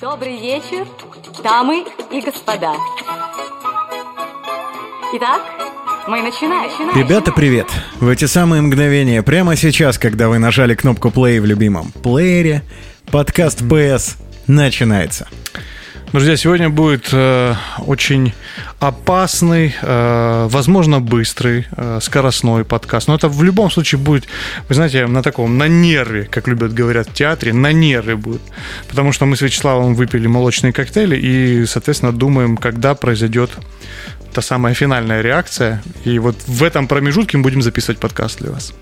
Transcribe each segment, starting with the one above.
Добрый вечер, дамы и господа. Итак, мы начинаем. Ребята, привет! В эти самые мгновения, прямо сейчас, когда вы нажали кнопку play в любимом плеере, подкаст PS начинается. Друзья, сегодня будет э, очень опасный, э, возможно, быстрый, э, скоростной подкаст. Но это в любом случае будет, вы знаете, на таком, на нерве, как любят говорят в театре, на нерве будет. Потому что мы с Вячеславом выпили молочные коктейли и, соответственно, думаем, когда произойдет та самая финальная реакция. И вот в этом промежутке мы будем записывать подкаст для вас.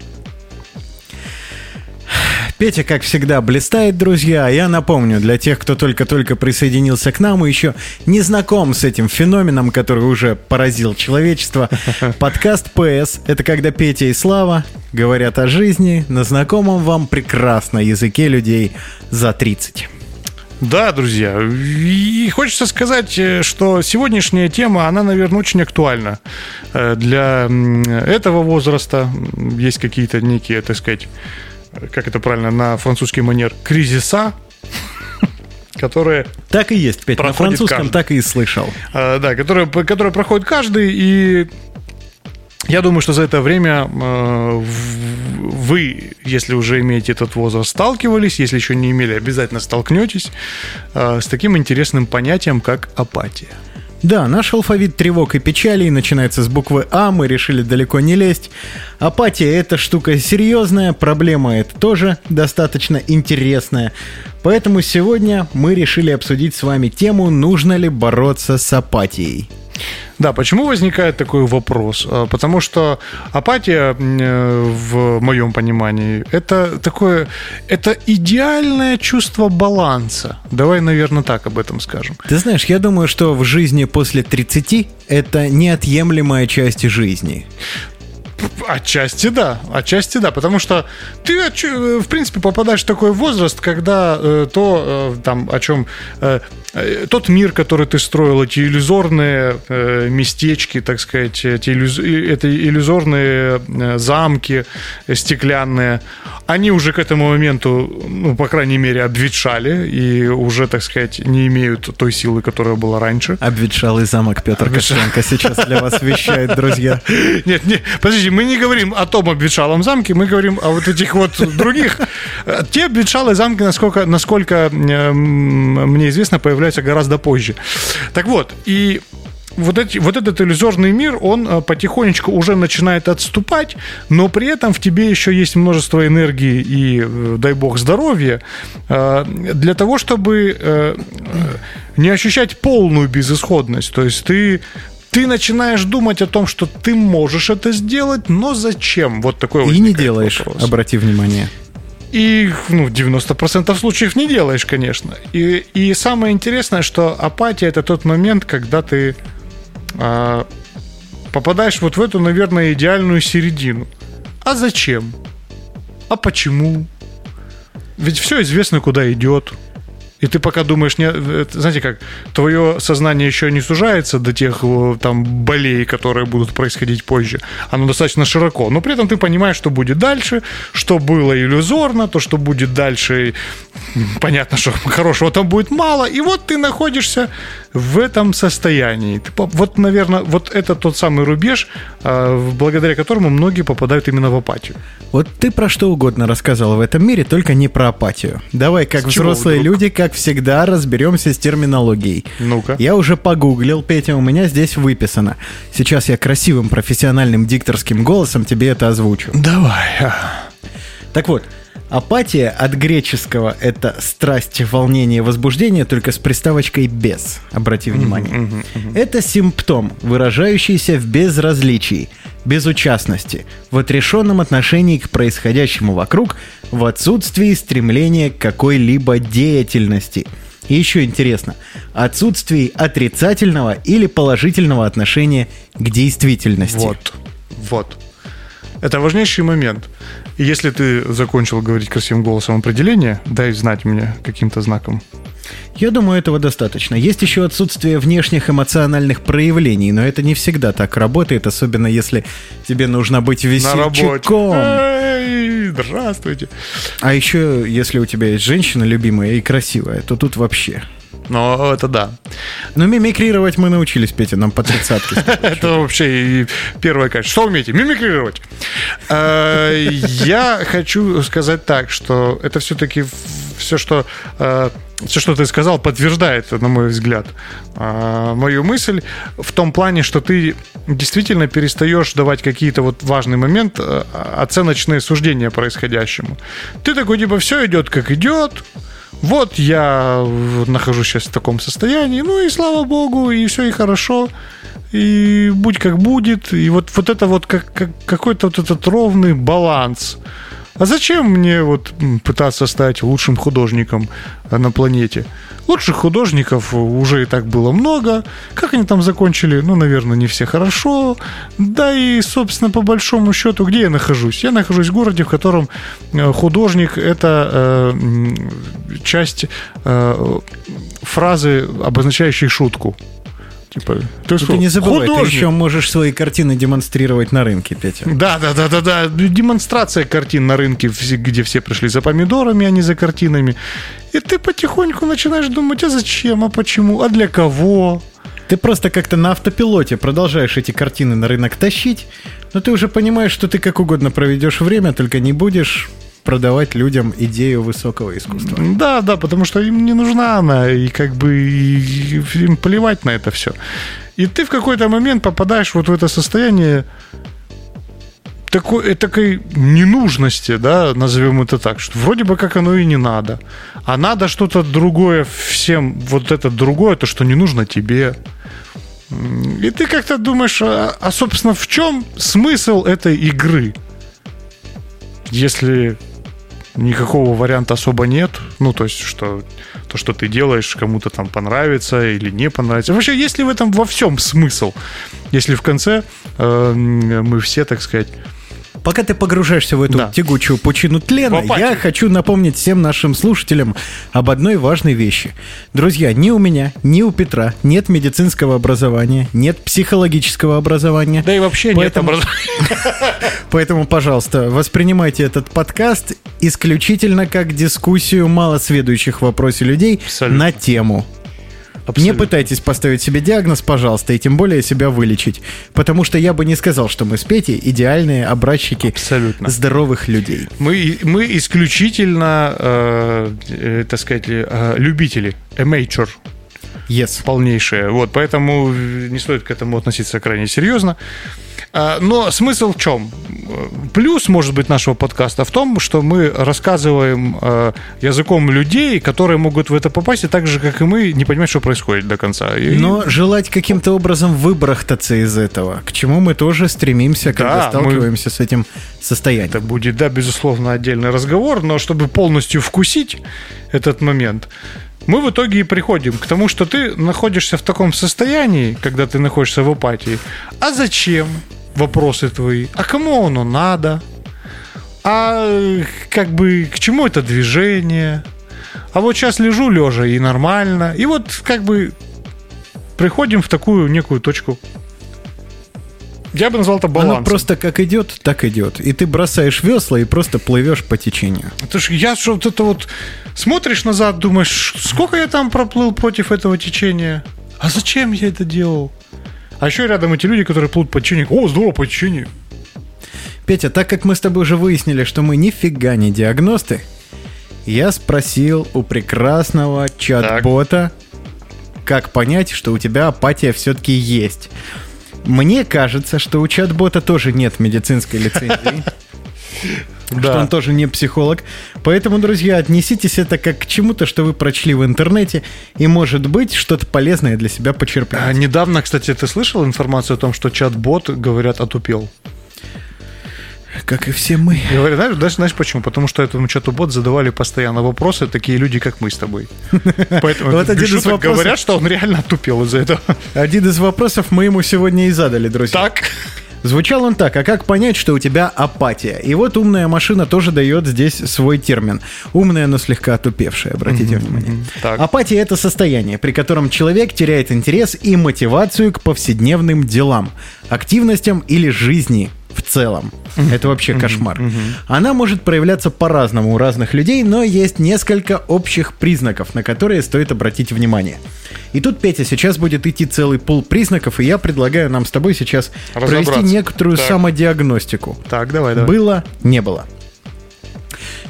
Петя, как всегда, блистает, друзья. Я напомню, для тех, кто только-только присоединился к нам и еще не знаком с этим феноменом, который уже поразил человечество, подкаст PS — это когда Петя и Слава говорят о жизни на знакомом вам прекрасно языке людей за 30. Да, друзья, и хочется сказать, э, что сегодняшняя тема, она, наверное, очень актуальна э, для этого возраста. Есть какие-то некие, так сказать, как это правильно, на французский манер, кризиса, которые... Так и есть, Петя, на французском каждый. так и слышал. А, да, которые, которые проходит каждый, и я думаю, что за это время э, вы, если уже имеете этот возраст, сталкивались, если еще не имели, обязательно столкнетесь э, с таким интересным понятием, как апатия. Да, наш алфавит тревог и печалей начинается с буквы А, мы решили далеко не лезть. Апатия – это штука серьезная, проблема это тоже достаточно интересная. Поэтому сегодня мы решили обсудить с вами тему «Нужно ли бороться с апатией?». Да, почему возникает такой вопрос? А, потому что апатия, э, в моем понимании, это такое, это идеальное чувство баланса. Давай, наверное, так об этом скажем. Ты знаешь, я думаю, что в жизни после 30 это неотъемлемая часть жизни. Отчасти да, отчасти да, потому что ты, э, в принципе, попадаешь в такой возраст, когда э, то, э, там, о чем э, э, тот мир, который ты строил, эти иллюзорные э, местечки, так сказать, эти, иллюз... это иллюзорные э, замки стеклянные, они уже к этому моменту, ну, по крайней мере, обветшали и уже, так сказать, не имеют той силы, которая была раньше. Обветшалый замок Петр Кошенко сейчас для вас вещает, друзья. Нет, не, подождите, мы не говорим о том обветшалом замке, мы говорим о вот этих вот других. Те обветшалые замки, насколько, насколько мне известно, появляются гораздо позже. Так вот, и вот, эти, вот этот иллюзорный мир, он э, потихонечку уже начинает отступать, но при этом в тебе еще есть множество энергии и, э, дай бог, здоровья э, для того, чтобы не ощущать полную безысходность. То есть ты ты начинаешь думать о том, что ты можешь это сделать, но зачем? Вот такой И не делаешь, вопрос. обрати внимание. И ну, 90% случаев не делаешь, конечно. И, и самое интересное, что апатия это тот момент, когда ты а, попадаешь вот в эту, наверное, идеальную середину. А зачем? А почему? Ведь все известно, куда идет. И ты пока думаешь, не, знаете как, твое сознание еще не сужается до тех там болей, которые будут происходить позже. Оно достаточно широко. Но при этом ты понимаешь, что будет дальше, что было иллюзорно, то, что будет дальше, понятно, что хорошего там будет мало. И вот ты находишься в этом состоянии. Вот, наверное, вот это тот самый рубеж, а, благодаря которому многие попадают именно в апатию. Вот ты про что угодно рассказал в этом мире, только не про апатию. Давай, как С взрослые люди, как всегда, разберемся с терминологией. Ну-ка. Я уже погуглил, Петя, у меня здесь выписано. Сейчас я красивым профессиональным дикторским голосом тебе это озвучу. Давай. Так вот, Апатия от греческого это страсть, волнение, возбуждение, только с приставочкой без. Обрати внимание. Это симптом, выражающийся в безразличии, безучастности, в отрешенном отношении к происходящему вокруг, в отсутствии стремления к какой-либо деятельности. И еще интересно, отсутствии отрицательного или положительного отношения к действительности. Вот, вот. Это важнейший момент. И если ты закончил говорить красивым голосом определение, дай знать мне каким-то знаком. Я думаю, этого достаточно. Есть еще отсутствие внешних эмоциональных проявлений, но это не всегда так работает, особенно если тебе нужно быть весельчаком. Эй, здравствуйте. А еще, если у тебя есть женщина любимая и красивая, то тут вообще Но это да. Но мимикрировать мы научились, Петя, нам по тридцатке. Это вообще первое качество. Что умеете? Мимикрировать. Э, Я хочу сказать так, что это все-таки все, что э, все, что ты сказал, подтверждает, на мой взгляд, э, мою мысль в том плане, что ты действительно перестаешь давать какие-то вот важный момент, оценочные суждения происходящему. Ты такой, типа, все идет как идет, вот я нахожусь сейчас в таком состоянии, ну и слава богу, и все и хорошо, и будь как будет, и вот, вот это вот как, как, какой-то вот этот ровный баланс. А зачем мне вот пытаться стать лучшим художником на планете? Лучших художников уже и так было много. Как они там закончили? Ну, наверное, не все хорошо. Да и, собственно, по большому счету, где я нахожусь? Я нахожусь в городе, в котором э, художник — это э, часть э, фразы, обозначающей шутку. Типа, ты, Ты не забывай, ты художник. еще можешь свои картины демонстрировать на рынке, Петя. Да, да, да, да, да. Демонстрация картин на рынке, где все пришли за помидорами, а не за картинами. И ты потихоньку начинаешь думать, а зачем, а почему, а для кого? Ты просто как-то на автопилоте продолжаешь эти картины на рынок тащить, но ты уже понимаешь, что ты как угодно проведешь время, только не будешь продавать людям идею высокого искусства. Да, да, потому что им не нужна она, и как бы им плевать на это все. И ты в какой-то момент попадаешь вот в это состояние такой, такой ненужности, да, назовем это так, что вроде бы как оно и не надо. А надо что-то другое всем, вот это другое, то, что не нужно тебе. И ты как-то думаешь, а, а, собственно, в чем смысл этой игры? Если никакого варианта особо нет. Ну, то есть, что то, что ты делаешь, кому-то там понравится или не понравится. Вообще, есть ли в этом во всем смысл? Если в конце э, мы все, так сказать, Пока ты погружаешься в эту Да. тягучую пучину тлена, апатию. я хочу напомнить всем нашим слушателям об одной важной вещи. Друзья, ни у меня, ни у Петра нет медицинского образования, нет психологического образования. да и вообще Поэтому- нет образования. Поэтому, пожалуйста, воспринимайте этот подкаст исключительно как дискуссию малосведущих в вопросе людей на тему. Не Абсолютно. пытайтесь поставить себе диагноз, пожалуйста, и тем более себя вылечить. Потому что я бы не сказал, что мы с Петей идеальные образчики Абсолютно. здоровых людей. Мы, мы исключительно, э, э, так сказать, э, любители, amateur Yes. полнейшие. Вот, поэтому э, не стоит к этому относиться крайне серьезно. А, Но смысл в чем? Плюс, может быть, нашего подкаста в том, что мы рассказываем э, языком людей, которые могут в это попасть, и так же, как и мы, не понимать, что происходит до конца. И- Но желать каким-то образом выбрахтаться из этого, к чему мы тоже стремимся, когда Да, мы- сталкиваемся с этим состоянием. Это будет, да, безусловно, отдельный разговор, но чтобы полностью вкусить этот момент, мы в итоге и приходим к тому, что ты находишься в таком состоянии, когда ты находишься в апатии. А зачем? Вопросы твои. А кому оно надо? А э, как бы к чему это движение? А вот сейчас лежу лежа и нормально. И вот как бы приходим в такую некую точку. Я бы назвал это балансом. Оно просто как идет, так идет. И ты бросаешь весла и просто плывешь по течению. Это ж я что вот это вот смотришь назад, думаешь, сколько я там проплыл против этого течения? А зачем я это делал? А еще рядом эти люди, которые плывут по течению. О, здорово, по течению. Петя, так как мы с тобой уже выяснили, что мы нифига не диагносты, я спросил у прекрасного чат-бота, как понять, что у тебя апатия все-таки есть. Мне кажется, что у чат-бота тоже нет медицинской лицензии. Что он тоже не психолог. Поэтому, друзья, отнеситесь это как к чему-то, что вы прочли в интернете, и, может быть, что-то полезное для себя А, почерпнете. недавно, кстати, ты слышал информацию о том, что чат-бот, говорят, отупел? Как и все мы. Говорят, знаешь, знаешь, знаешь почему? Потому что этому чату-бот задавали постоянно вопросы такие люди, как мы с тобой. Поэтому Вот один из вопросов. говорят, что он реально отупел из-за этого. Один из вопросов мы ему сегодня и задали, друзья. Так? Звучал он так, а как понять, что у тебя апатия? И вот умная машина тоже дает здесь свой термин. Умная, но слегка отупевшая, обратите внимание. Так. Апатия – это состояние, при котором человек теряет интерес и мотивацию к повседневным делам, активностям или жизни в целом. Это вообще кошмар. Она может проявляться по-разному у разных людей, но есть несколько общих признаков, на которые стоит обратить внимание. И тут, Петя, сейчас будет идти целый пул признаков, и я предлагаю нам с тобой сейчас провести некоторую Так. самодиагностику. Так, давай, давай. Было, не было.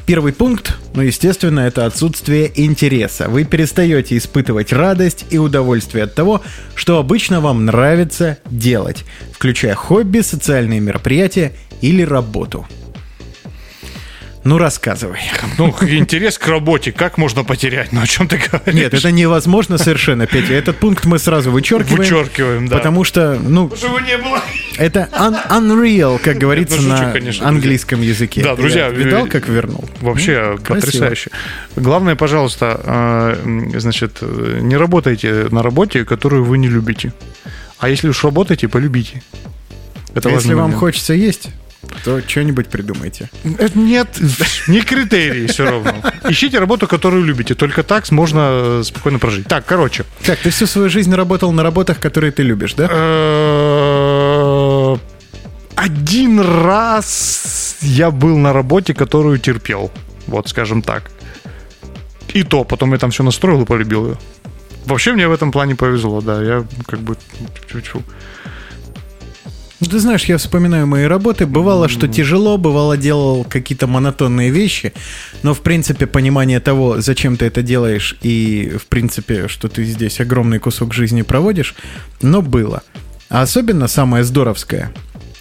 Первый пункт, ну, естественно, это отсутствие интереса. Вы перестаете испытывать радость и удовольствие от того, что обычно вам нравится делать, включая хобби, социальные мероприятия или работу. Ну, рассказывай. Ну, интерес к работе, как можно потерять? Ну, о чем ты говоришь? Нет, это невозможно совершенно, Петя. Этот пункт мы сразу вычеркиваем. Вычеркиваем, да. Потому что, ну, Чтобы не было. это un- unreal, как говорится ну, шучу, на конечно, английском языке. Да, друзья, видал, э, как вернул? Вообще красиво. потрясающе. Главное, пожалуйста, э, значит, э, не работайте на работе, которую вы не любите. А если уж работаете, полюбите. Это Если вам момент. хочется есть, то что-нибудь придумайте. Это нет, не критерий все равно. Ищите работу, которую любите. Только так можно э, спокойно прожить. Так, короче. Так, ты всю свою жизнь работал на работах, которые ты любишь, да? Э, Один раз я был на работе, которую терпел. Вот, скажем так. И то, потом я там все настроил и полюбил ее. Вообще мне в этом плане повезло, да. Я как бы... тьфу-тьфу. Ну, Ты знаешь, я вспоминаю мои работы. Бывало, что тяжело, бывало, делал какие-то монотонные вещи, но, в принципе, понимание того, зачем ты это делаешь, и, в принципе, что ты здесь огромный кусок жизни проводишь, но было. А особенно самое здоровское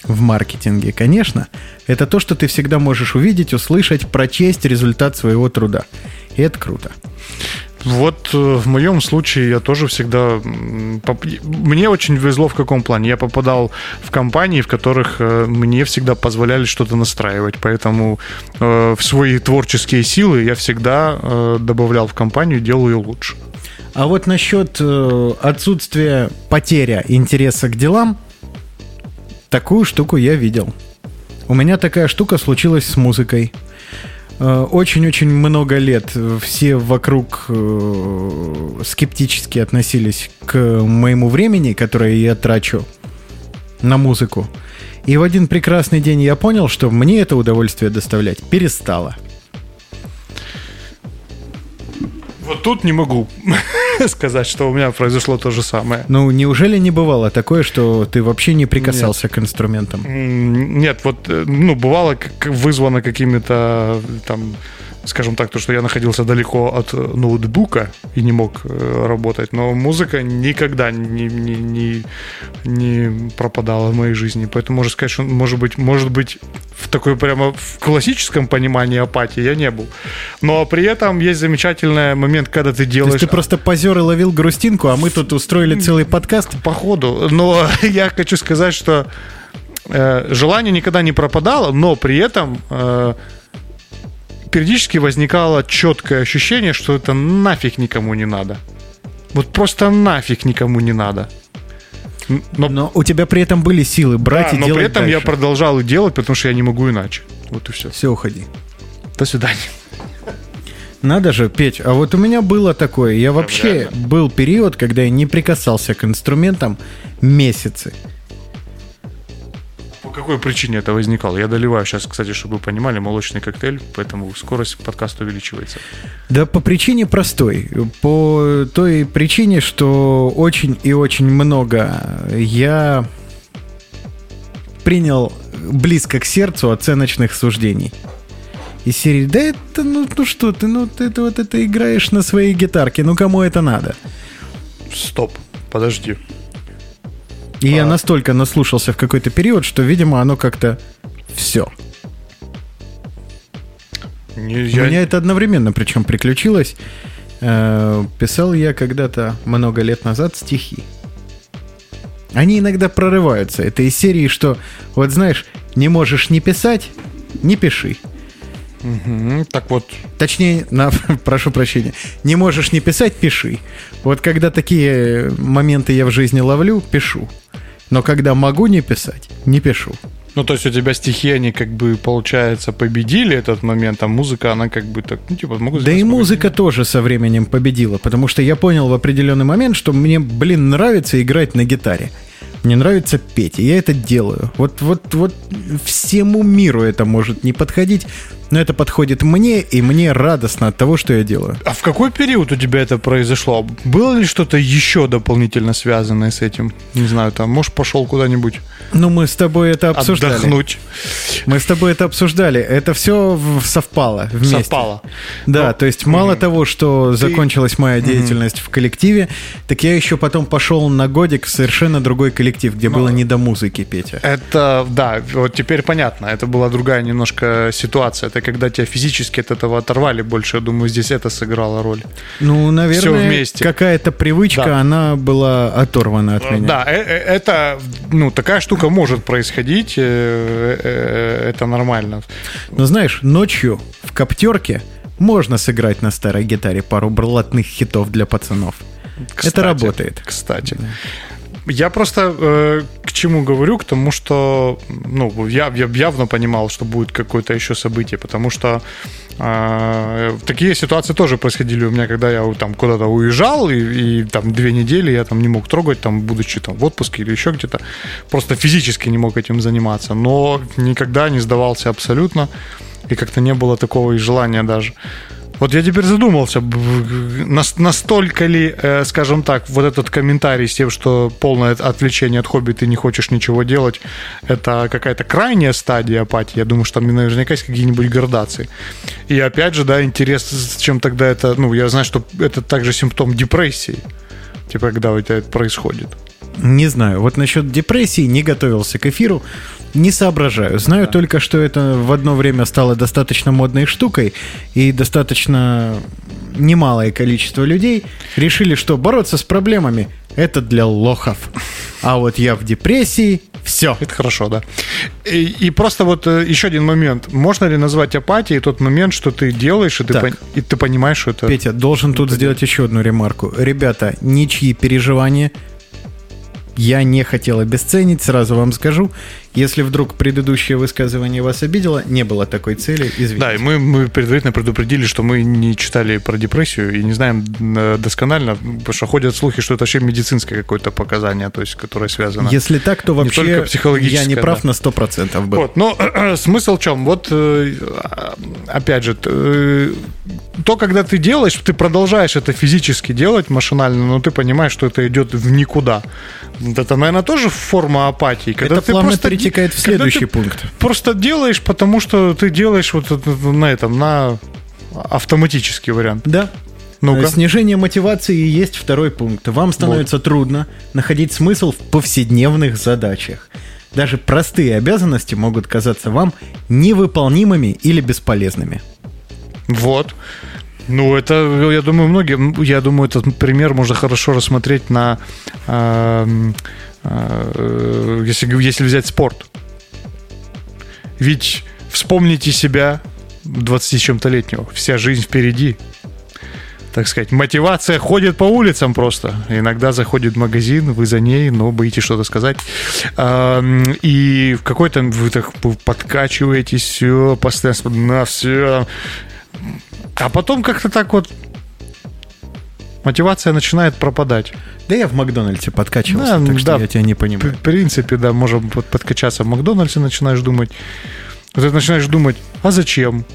в маркетинге, конечно, это то, что ты всегда можешь увидеть, услышать, прочесть результат своего труда. И это круто. Вот э, в моем случае я тоже всегда... Мне очень везло в каком плане. Я попадал в компании, в которых э, мне всегда позволяли что-то настраивать. Поэтому э, в свои творческие силы я всегда добавлял в компанию, делал ее лучше. А вот насчет отсутствия потеря интереса к делам, такую штуку я видел. У меня такая штука случилась с музыкой. Э, Очень-очень много лет все вокруг э, скептически относились к моему времени, которое я трачу на музыку. И в один прекрасный день я понял, что мне это удовольствие доставлять перестало. Вот тут не могу сказать, что у меня произошло то же самое. Ну, неужели не бывало такое, что ты вообще не прикасался к инструментам? Нет, вот, э, ну, бывало как вызвано какими-то, там, скажем так, то, что я находился далеко от э, ноутбука и не мог э, работать, но музыка никогда не, не, не, не пропадала в моей жизни. Поэтому можно сказать, что, может быть, может быть, в такой прямо в классическом понимании апатии я не был. Но при этом есть замечательный момент, когда ты То делаешь... есть ты просто позер и ловил грустинку, а мы тут устроили целый подкаст. Походу. Но я хочу сказать, что э, желание никогда не пропадало, но при этом э, периодически возникало четкое ощущение, что это нафиг никому не надо. Вот просто нафиг никому не надо. Но, Но у тебя при этом были силы брать да, и но делать при этом я дальше. продолжал и делать, потому что я не могу иначе. Вот и все. Все, уходи. До свидания. Надо же, Петь, а вот у меня было такое. Я вообще был период, когда я не прикасался к инструментам месяцы. По какой причине это возникало? Я доливаю сейчас, кстати, чтобы вы понимали, молочный коктейль, поэтому скорость подкаста увеличивается. Да по причине простой. По той причине, что очень и очень много я принял близко к сердцу оценочных суждений. Из серии, да это, ну, ну что ты, ну ты, ты вот это играешь на своей гитарке, ну кому это надо? Стоп, подожди. И я настолько наслушался в какой-то период, что, видимо, оно как-то все. Не, У я- меня это одновременно причем приключилось. Э, Писал я когда-то много лет назад стихи. Они иногда прорываются. Это из серии, что, вот знаешь, не можешь не писать, не пиши. Мгм, Так вот, Точнее, на, прошу прощения, не можешь не писать, пиши. Вот когда такие моменты я в жизни ловлю, пишу. Но когда могу не писать, не пишу. ну то есть у тебя стихи, они как бы, получается, победили этот момент, а музыка, она как бы так, ну типа, могу Да и музыка тоже со временем победила, потому что я понял в определенный момент, что мне, блин, нравится играть на гитаре. Мне нравится петь, и я это делаю. Вот, вот, вот всему миру это может не подходить, но это подходит мне, и мне радостно от того, что я делаю. А в какой период у тебя это произошло? Было ли что-то еще дополнительно связанное с этим? Не знаю, там, может, пошел куда-нибудь Ну, мы с тобой это обсуждали. отдохнуть? Мы с тобой это обсуждали. Это все совпало вместе. Совпало. Да, Ну, то есть мало того, что закончилась моя деятельность в коллективе, так я еще потом пошел на годик в совершенно другой коллектив, где было не до музыки, Петя. Это, да, вот теперь понятно. Это была другая немножко ситуация. Это когда тебя физически от этого оторвали больше. Я думаю, здесь это сыграло роль. Ну, наверное, какая-то привычка, Да. она была оторвана от меня. Да, э- э- это, ну, такая штука может происходить. э, э, Это нормально. Но знаешь, ночью в коптерке можно сыграть на старой гитаре пару блатных хитов для пацанов. Кстати, Это работает. Кстати. Я просто э, к чему говорю, к тому, что ну, я, я явно понимал, что будет какое-то еще событие, потому что э, такие ситуации тоже происходили у меня, когда я там куда-то уезжал, и, и там две недели я там не мог трогать, там, будучи там в отпуске или еще где-то, просто физически не мог этим заниматься, но никогда не сдавался абсолютно, и как-то не было такого и желания даже. Вот я теперь задумался, настолько ли, э, скажем так, вот этот комментарий с тем, что полное отвлечение от хобби, ты не хочешь ничего делать, это какая-то крайняя стадия апатии. Я думаю, что там наверняка есть какие-нибудь градации. И опять же, да, интерес, чем тогда это, ну, я знаю, что это также симптом депрессии, типа, когда у тебя это происходит. Не знаю. Вот насчет депрессии не готовился к эфиру. Не соображаю. Знаю только, что это в одно время стало достаточно модной штукой, и достаточно немалое количество людей решили, что бороться с проблемами – это для лохов. А вот я в депрессии – все. Это хорошо, да. И, и просто вот э, еще один момент. Можно ли назвать апатией тот момент, что ты делаешь, и ты, пон- и ты понимаешь, что это... Петя, должен тут сделать еще одну ремарку. Ребята, ничьи переживания я не хотел обесценить, сразу вам скажу. Если вдруг предыдущее высказывание вас обидело, не было такой цели, извините. Да, и мы, мы предварительно предупредили, что мы не читали про депрессию и не знаем э, досконально, потому что ходят слухи, что это вообще медицинское какое-то показание, то есть, которое связано. Если так, то Не вообще психологическое, я не прав да. на 100% был. Вот, но смысл в чем? Вот, э, опять же, э, то, когда ты делаешь, ты продолжаешь это физически делать машинально, но ты понимаешь, что это идет в никуда. Это, наверное, тоже форма апатии. Когда Это ты просто перетекает в следующий пункт. Просто делаешь, потому что ты делаешь вот на этом, на автоматический вариант. Да. Ну-ка. Э, Снижение мотивации и есть второй пункт. Вам становится трудно находить смысл в повседневных задачах. Даже простые обязанности могут казаться вам невыполнимыми или бесполезными. Вот. Ну, это, я думаю, многие, я думаю, этот пример можно хорошо рассмотреть на, эм, э, если, г- если взять спорт. Ведь вспомните себя 20 с чем-то летнего, вся жизнь впереди. Так сказать, мотивация ходит по улицам просто. Иногда заходит в магазин, вы за ней, но боитесь что-то сказать. Эм, И в какой-то вы так подкачиваетесь, все, постоянно на все. А потом как-то так вот мотивация начинает пропадать. Да я в Макдональдсе подкачивался, Да, так что да. я тебя не В понимаю. принципе, да, можем под- подкачаться в Макдональдсе, начинаешь думать. Вот ты начинаешь думать, а зачем?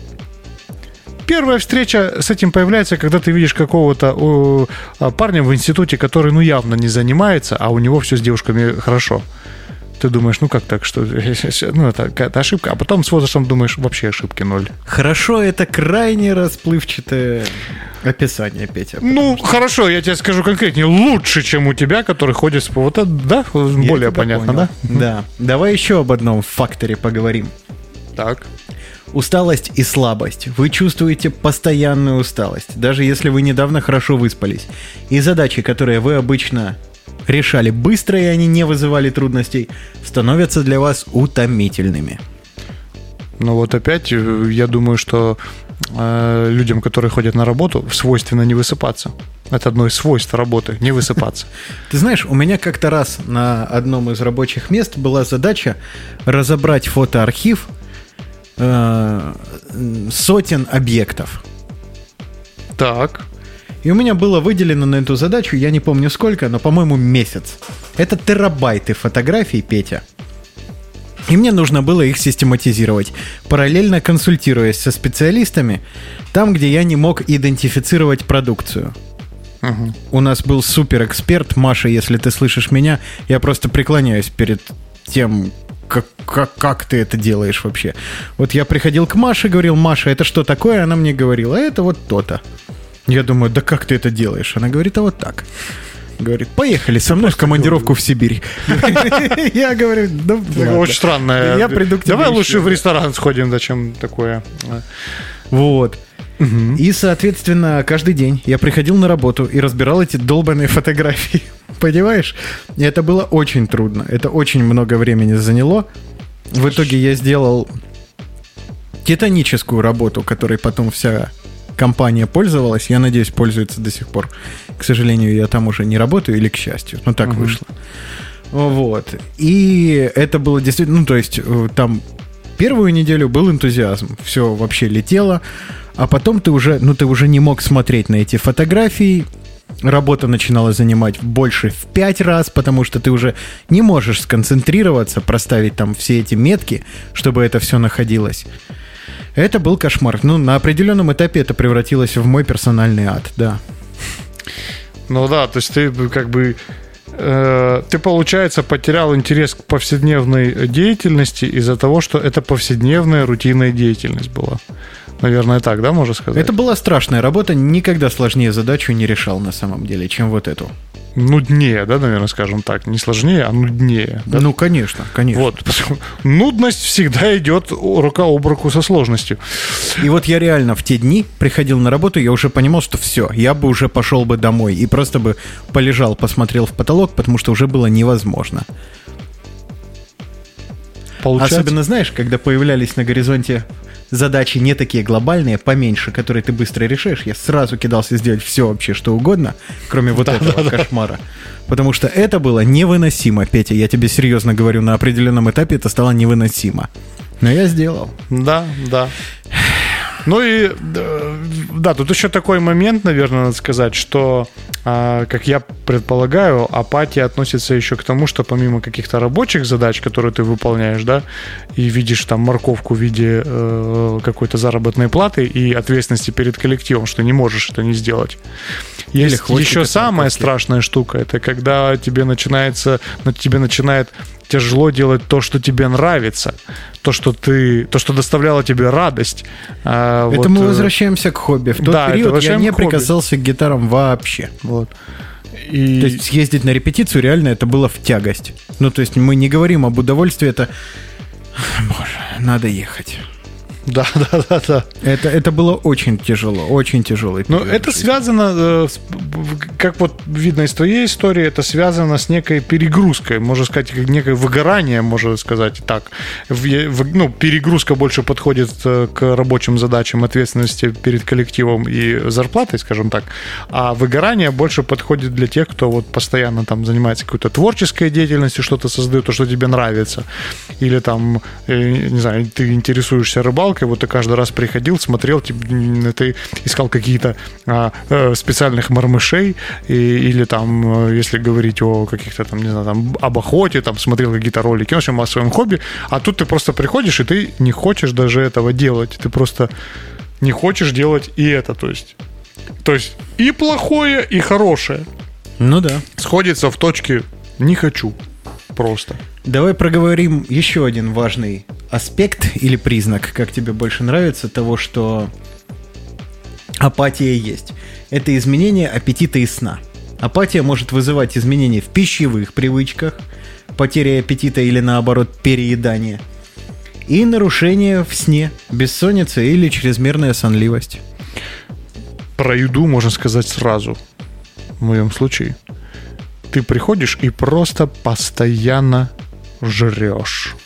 Первая встреча с этим появляется, когда ты видишь какого-то а, парня в институте, который, ну, явно не занимается, а у него все с девушками хорошо. Ты думаешь, ну как так, что ну, это какая-то ошибка, а потом с возрастом думаешь, вообще ошибки ноль. Хорошо, это крайне расплывчатое описание, Петя. Ну, хорошо, я тебе скажу конкретнее. Лучше, чем у тебя, который ходит с... Вот это, да, Я более понятно, понял. да? Да. Давай еще об одном факторе поговорим. Так. Усталость и слабость. Вы чувствуете постоянную усталость, даже если вы недавно хорошо выспались. И задачи, которые вы обычно решали быстро и они не вызывали трудностей, становятся для вас утомительными. Ну вот опять, э, я думаю, что э, людям, которые ходят на работу, свойственно не высыпаться. Это одно из свойств работы, не высыпаться. Ты знаешь, у меня как-то раз на одном из рабочих мест была задача разобрать фотоархив э, сотен объектов. Так. И у меня было выделено на эту задачу, я не помню сколько, но, по-моему, месяц. Это терабайты фотографий, Петя. И мне нужно было их систематизировать, параллельно консультируясь со специалистами, там, где я не мог идентифицировать продукцию. Мгм. У нас был супер эксперт, Маша, если ты слышишь меня, я просто преклоняюсь перед тем, как, как, как ты это делаешь вообще. Вот я приходил к Маше, говорил, Маша, это что такое? Она мне говорила, «А это вот то-то. Я думаю, да как ты это делаешь? Она говорит, а вот так. Говорит, поехали со мной в командировку в Сибирь. Я говорю, да ладно. Очень странно. Я приду к тебе Давай лучше в ресторан сходим, зачем такое. Вот. И, соответственно, каждый день я приходил на работу и разбирал эти долбанные фотографии. Понимаешь? И это было очень трудно. Это очень много времени заняло. В итоге я сделал титаническую работу, которой потом вся компания пользовалась. Я надеюсь, пользуется до сих пор. К сожалению, я там уже не работаю, или к счастью. Ну, так вышло. Вот. И это было действительно... Ну, то есть, э, там первую неделю был энтузиазм. Все вообще летело. А потом ты уже, ну, ты уже не мог смотреть на эти фотографии. Работа начинала занимать больше в пять раз, потому что ты уже не можешь сконцентрироваться, проставить там все эти метки, чтобы это все находилось. Это был кошмар. Ну, на определенном этапе это превратилось в мой персональный ад, да. Ну да, то есть ты как бы э, ты, получается, потерял интерес к повседневной деятельности из-за того, что это повседневная рутинная деятельность была. Наверное, так, да, можно сказать? Это была страшная работа, никогда сложнее задачу не решал на самом деле, чем вот эту. Нуднее, да, наверное, скажем так. Не сложнее, а нуднее. да? Ну, конечно, конечно. Вот. Нудность всегда идет рука об руку со сложностью. И вот я реально в те дни приходил на работу, я уже понимал, что все, я бы уже пошел бы домой и просто бы полежал, посмотрел в потолок, потому что уже было невозможно. Получается, Особенно, знаешь, когда появлялись на горизонте задачи не такие глобальные, поменьше, которые ты быстро решаешь, я сразу кидался сделать все вообще, что угодно, кроме вот этого кошмара. Потому что это было невыносимо, Петя, я тебе серьезно говорю, на определенном этапе это стало невыносимо. Но я сделал. Да, да. Ну и да, тут еще такой момент, наверное, надо сказать, что, а, как я предполагаю, апатия относится еще к тому, что помимо каких-то рабочих задач, которые ты выполняешь, да, и видишь там морковку в виде э, какой-то заработной платы и ответственности перед коллективом, что не можешь это не сделать. Есть еще самая морковки. страшная штука, это когда тебе начинается, тебе начинает тяжело делать то, что тебе нравится, то, что ты, то, что доставляло тебе радость. А, это вот, мы э, возвращаемся к хобби. В тот да, период я не к прикасался к гитарам вообще. Вот. И То есть съездить на репетицию реально это было в тягость. Ну, то есть мы не говорим об удовольствии, это... Боже, надо ехать. да, да, да, да. Это, это было очень тяжело, очень тяжелый Но это связано, э, как вот видно из твоей истории, это связано с некой перегрузкой, можно сказать, некое выгорание, можно сказать так. Ну, перегрузка больше подходит э, к рабочим задачам, ответственности перед коллективом и зарплатой, скажем так, а выгорание больше подходит для тех, кто вот постоянно там занимается какой-то творческой деятельностью, что-то создает, то, что тебе нравится, или там, э, не знаю, ты интересуешься рыбалкой, вот ты каждый раз приходил, смотрел, типа, ты искал какие-то а, э, специальных мормышей, и- или там, э, если говорить о каких-то там, не знаю, там, об охоте, там, смотрел какие-то ролики, в общем, о своем хобби, а тут ты просто приходишь, и ты не хочешь даже этого делать, ты просто не хочешь делать и это, то есть, то есть и плохое, и хорошее. Ну да. сходится в точке «не хочу» просто. Давай проговорим еще один важный аспект или признак, как тебе больше нравится, того, что апатия есть. Это изменение аппетита и сна. Апатия может вызывать изменения в пищевых привычках, потеря аппетита или наоборот переедание, и нарушение в сне, бессонница или чрезмерная сонливость. Про еду можно сказать сразу, в моем случае. Ты приходишь и просто постоянно жрешь.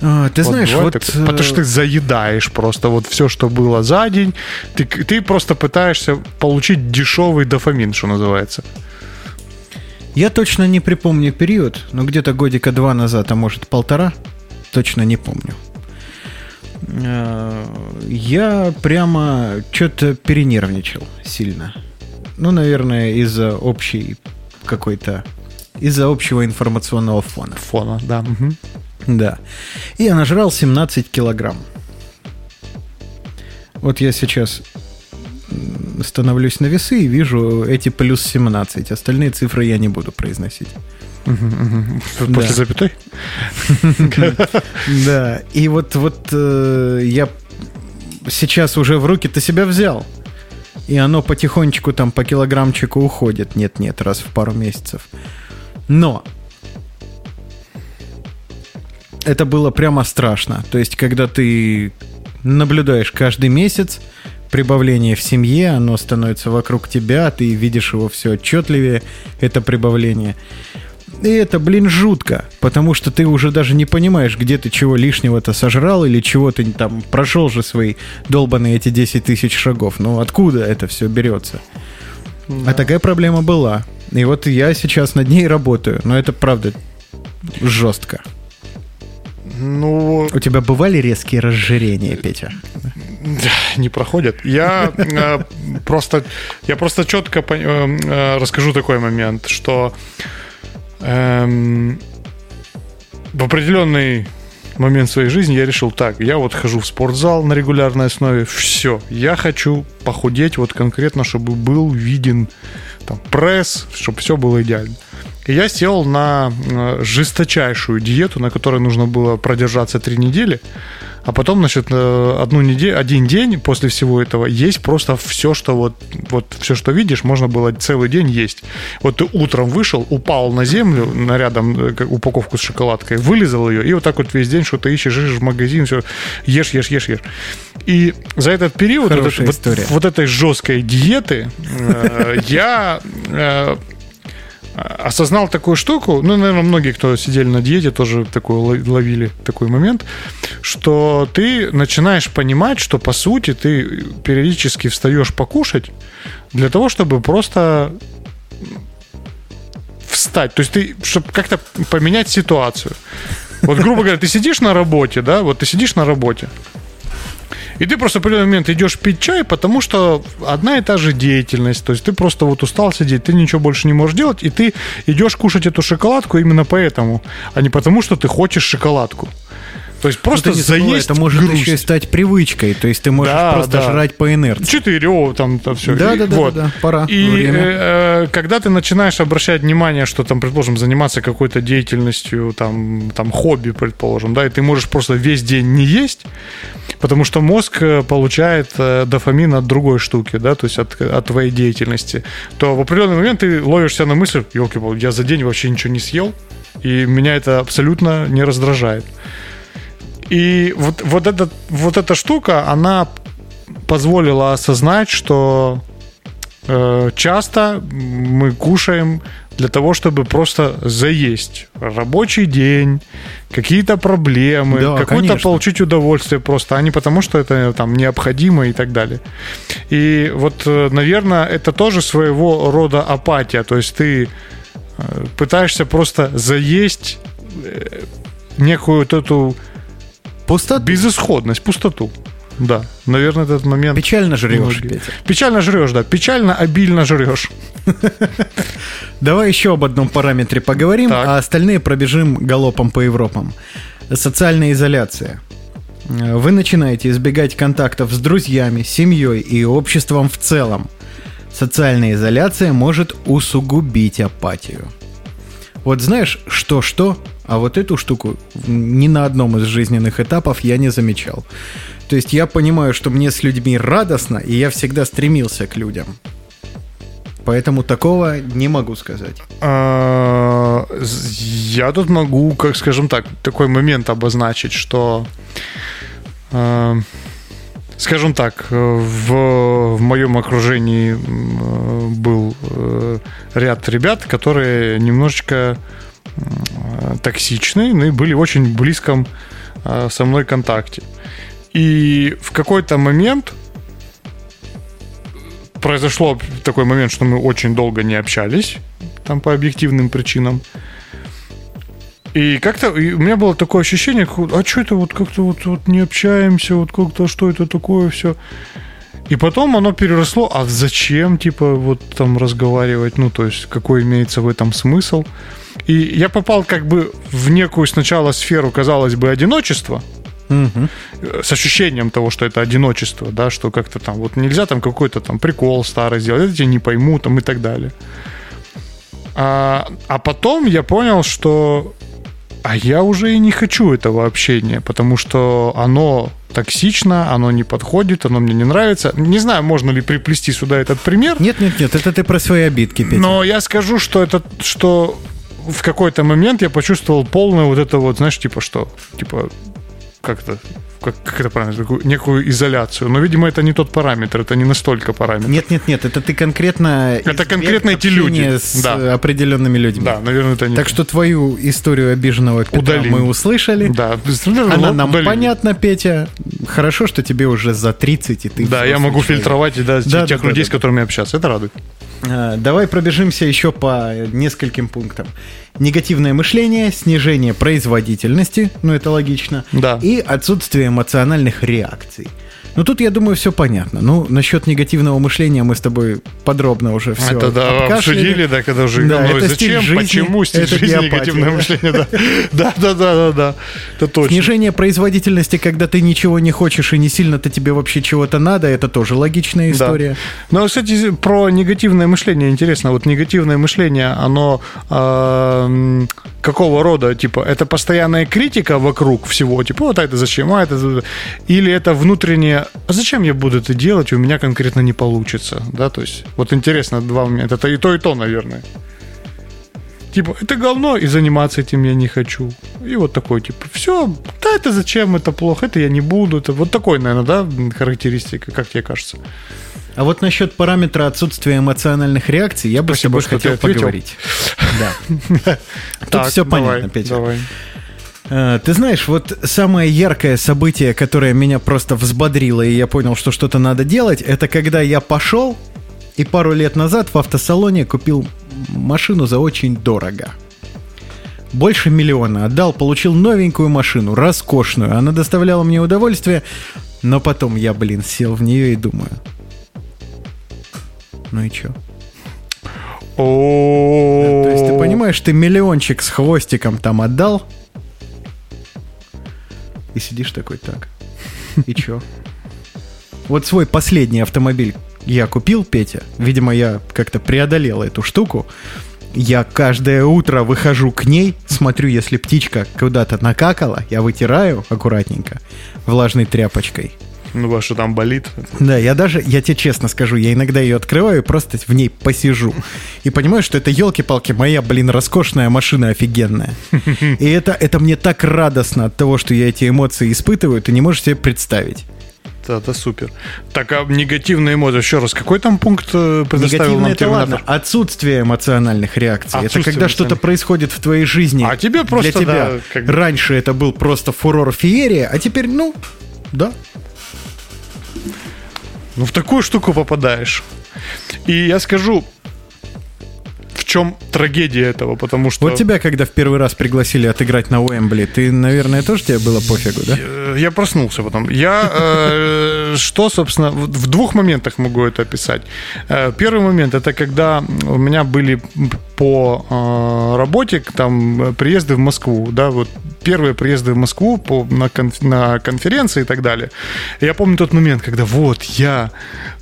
А, ты Вот знаешь, вот... такое. Потому э, что ты заедаешь просто вот все, что было за день. Ты, ты просто пытаешься получить дешевый дофамин, что называется. Я точно не припомню период, но где-то годика два назад, а может полтора, точно не помню. Э, Я прямо что-то перенервничал сильно. Ну, наверное, из-за общей какой-то... Из-за общего информационного фона. Фона, да. Да. И я нажрал 17 килограмм. Вот я сейчас становлюсь на весы и вижу эти плюс 17. Остальные цифры я не буду произносить. После Да. запятой? Да. И вот, вот э, я сейчас уже в руки-то себя взял. И оно потихонечку там по килограммчику уходит. Нет-нет, раз в пару месяцев. Но это было прямо страшно. То есть, когда ты наблюдаешь каждый месяц прибавление в семье, оно становится вокруг тебя, ты видишь его все отчетливее, это прибавление. И это, блин, жутко, потому что ты уже даже не понимаешь, где ты чего лишнего-то сожрал или чего ты там прошел же свои долбанные эти 10 тысяч шагов. Ну, откуда это все берется? А такая проблема была. И вот я сейчас над ней работаю, но это правда жестко. Ну, У тебя бывали резкие разжирения, Петя? не проходят. Я э, просто, я просто четко пон- э, э, расскажу такой момент, что эм, в определенный момент своей жизни я решил так, я вот хожу в спортзал на регулярной основе, все, я хочу похудеть вот конкретно, чтобы был виден там пресс, чтобы все было идеально. И я сел на э, жесточайшую диету, на которой нужно было продержаться три недели. А потом, значит, э, одну неделю, один день после всего этого есть просто все, что вот, вот все, что видишь, можно было целый день есть. Вот ты утром вышел, упал на землю, на рядом э, упаковку с шоколадкой, вылезал ее, и вот так вот весь день что-то ищешь, ищешь в магазин, все, ешь, ешь, ешь, ешь. И за этот период вот, Хорошая вот- история. вот этой жесткой диеты э, я э, осознал такую штуку, ну, наверное, многие, кто сидели на диете, тоже такой ло- ловили такой момент, что ты начинаешь понимать, что, по сути, ты периодически встаешь покушать для того, чтобы просто встать. То есть ты, чтобы как-то поменять ситуацию. Вот, грубо говоря, ты сидишь на работе, да, вот ты сидишь на работе, и ты просто в определенный момент идешь пить чай, потому что одна и та же деятельность. То есть ты просто вот устал сидеть, ты ничего больше не можешь делать, и ты идешь кушать эту шоколадку именно поэтому, а не потому, что ты хочешь шоколадку. То есть просто Ну, ты не забывай, заесть это может грусть. еще и стать привычкой. То есть ты можешь Да, просто да. жрать по инерции. Четыре, о, там, там все. Да, да, да, да, да, пора, И время. э, э, когда ты начинаешь обращать внимание, что там, предположим, заниматься какой-то деятельностью, там, там хобби, предположим, да, и ты можешь просто весь день не есть, потому что мозг э, получает э, дофамин от другой штуки, да, то есть от, от твоей деятельности, то в определенный момент ты ловишь себя на мысль, елки я за день вообще ничего не съел, и меня это абсолютно не раздражает. И вот, вот, этот, вот эта штука, она позволила осознать, что э, часто мы кушаем для того, чтобы просто заесть рабочий день, какие-то проблемы, Да, какое-то получить удовольствие просто, а не потому, что это там необходимо и так далее. И вот, э, наверное, это тоже своего рода апатия. То есть ты э, пытаешься просто заесть э, некую вот эту Пустота. безысходность, пустоту. Да, наверное, этот момент... Печально жрешь. Петя. Печально жрешь, да. Печально, обильно жрешь. Давай еще об одном параметре поговорим, Так. а остальные пробежим галопом по Европам. Социальная изоляция. Э, Вы начинаете избегать контактов с друзьями, семьей и обществом в целом. Социальная изоляция может усугубить апатию. Вот знаешь, что-что, а вот эту штуку ни на одном из жизненных этапов я не замечал. То есть я понимаю, что мне с людьми радостно, и я всегда стремился к людям. Поэтому такого не могу сказать. А, Я тут могу, как скажем так, такой момент обозначить, что, э, скажем так, э, в, в моем окружении э, был э, ряд ребят, которые немножечко токсичны, ну и были в очень близком со мной контакте. И в какой-то момент произошло такой момент, что мы очень долго не общались, там по объективным причинам. И как-то и у меня было такое ощущение, как, а что это вот как-то вот, вот не общаемся, вот как-то что это такое все. И потом оно переросло, а зачем, типа, вот там разговаривать, ну, то есть, какой имеется в этом смысл. И я попал как бы в некую сначала сферу, казалось бы, одиночества, э, с ощущением того, что это одиночество, да, что как-то там вот нельзя там какой-то там прикол старый сделать, это я не пойму там и так далее. А, а потом я понял, что а я уже и не хочу этого общения, потому что оно токсично, оно не подходит, оно мне не нравится. Не знаю, можно ли приплести сюда этот пример, Нет, нет, нет, это ты про свои обидки, Петя. но я скажу, что это, что в какой-то момент я почувствовал полное вот это вот, знаешь, типа что, типа как-то, как, как это правильно, некую изоляцию. Но, видимо, это не тот параметр, это не настолько параметр. Нет, нет, нет, это ты конкретно... Это конкретно эти люди, с да. определенными людьми. Да, наверное, это не Так что твою историю обиженного Петра Удалим. мы услышали. Да, Она нам удалили. понятна, Петя. Хорошо, что тебе уже за 30, и ты Да, я могу человек. фильтровать да, Да, тех да, людей, да, с которыми общаться. Это радует. А, Давай пробежимся еще по нескольким пунктам. Негативное мышление, снижение производительности, ну это логично, Да. и отсутствие эмоциональных реакций. Ну тут, я думаю, все понятно. Ну, насчет негативного мышления мы с тобой подробно уже все это да, обсудили, да, когда уже Да, это зачем, жизни, почему стиль это жизни, диапатия, негативное да. мышление, да. Да, да, да, да, да. Это точно. Снижение производительности, когда ты ничего не хочешь и не сильно-то тебе вообще чего-то надо, это тоже логичная Да. история. Ну, кстати, про негативное мышление интересно. Вот негативное мышление, оно а, какого рода? Типа, это постоянная критика вокруг всего. Типа, вот это зачем, а это... Или это внутреннее, а зачем я буду это делать, у меня конкретно не получится. Да, то есть, вот интересно, два момента. Это и то, и то, наверное. Типа, это говно, и заниматься этим я не хочу. И вот такой, типа, все, да это зачем, это плохо, это я не буду. Это вот такой, наверное, да, характеристика, как тебе кажется. А вот насчет параметра отсутствия эмоциональных реакций я бы Спасибо, с тобой хотел ответил. поговорить. Да. Тут все понятно, Петя. Э, Ты знаешь, вот самое яркое событие, которое меня просто взбодрило, и я понял, что что-то надо делать, это когда я пошел и пару лет назад в автосалоне купил машину за очень дорого. Больше миллиона отдал, получил новенькую машину, роскошную. Она доставляла мне удовольствие, но потом я, блин, сел в нее и думаю. Ну и чё? О, То есть ты понимаешь, ты миллиончик с хвостиком там отдал, и сидишь такой так. И чё? Вот свой последний автомобиль я купил, Петя. Видимо, я как-то преодолел эту штуку. Я каждое утро выхожу к ней, смотрю, если птичка куда-то накакала, я вытираю аккуратненько влажной тряпочкой. Ну, ваше там болит. Да, я даже, я тебе честно скажу, я иногда ее открываю и просто в ней посижу. И понимаю, что это, елки-палки, моя, блин, роскошная машина офигенная. И это, это мне так радостно от того, что я эти эмоции испытываю, ты не можешь себе представить. Да, это супер. Так, а негативные эмоции, еще раз, какой там пункт э, предоставил нам это ладно, отсутствие эмоциональных реакций. это Отсутствие когда что-то происходит в твоей жизни. А тебе просто, Для тебя да, как раньше это был просто фурор феерия, а теперь, ну, да. Ну, в такую штуку попадаешь. И я скажу, в чем трагедия этого, потому что... Вот тебя, когда в первый раз пригласили отыграть на Уэмбли, ты, наверное, тоже тебе было пофигу, да? Э, Я проснулся потом. Я э, что, собственно, в двух моментах могу это описать. Э, Первый момент это когда у меня были по э, работе там приезды в Москву, да, вот первые приезды в Москву по, на, конф- на конференции и так далее. Я помню тот момент, когда вот я,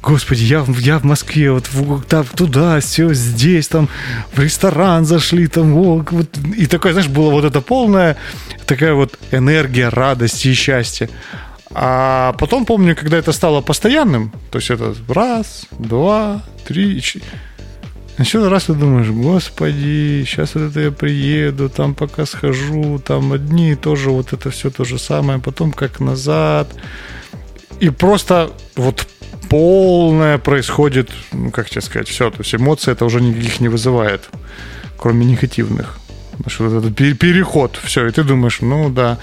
господи, я, я в Москве, вот там, туда, все, здесь, там, в ресторан зашли, там, о, вот, и такое, знаешь, было вот это полная такая вот энергия радости и счастья. А потом помню, когда это стало постоянным, то есть это раз, два, три, ч- Еще раз ты думаешь, господи, сейчас вот это я приеду, там пока схожу, там одни тоже вот это все то же самое, потом как назад. И просто вот полное происходит, ну как тебе сказать, все, то есть эмоции это уже никаких не вызывает, кроме негативных. Что этот пе- переход, все, и ты думаешь, ну да.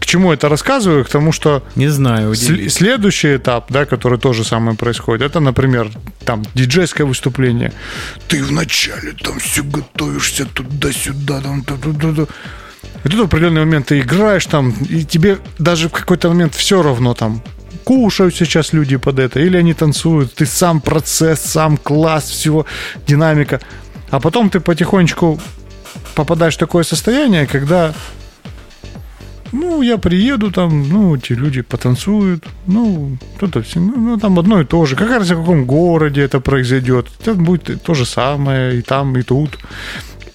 К чему это рассказываю? К тому, что Не знаю. Сл- следующий этап, да, который тоже самое происходит, это, например, там диджейское выступление. Ты вначале там все готовишься туда-сюда, там, туда-туда. И тут в определенный момент ты играешь там, и тебе даже в какой-то момент все равно там кушают сейчас люди под это, или они танцуют, ты сам процесс, сам класс, всего динамика. А потом ты потихонечку попадаешь в такое состояние, когда ну, я приеду там, ну, эти люди потанцуют, ну, кто-то все, ну, ну, там одно и то же. Как раз в каком городе это произойдет, это будет то же самое и там, и тут.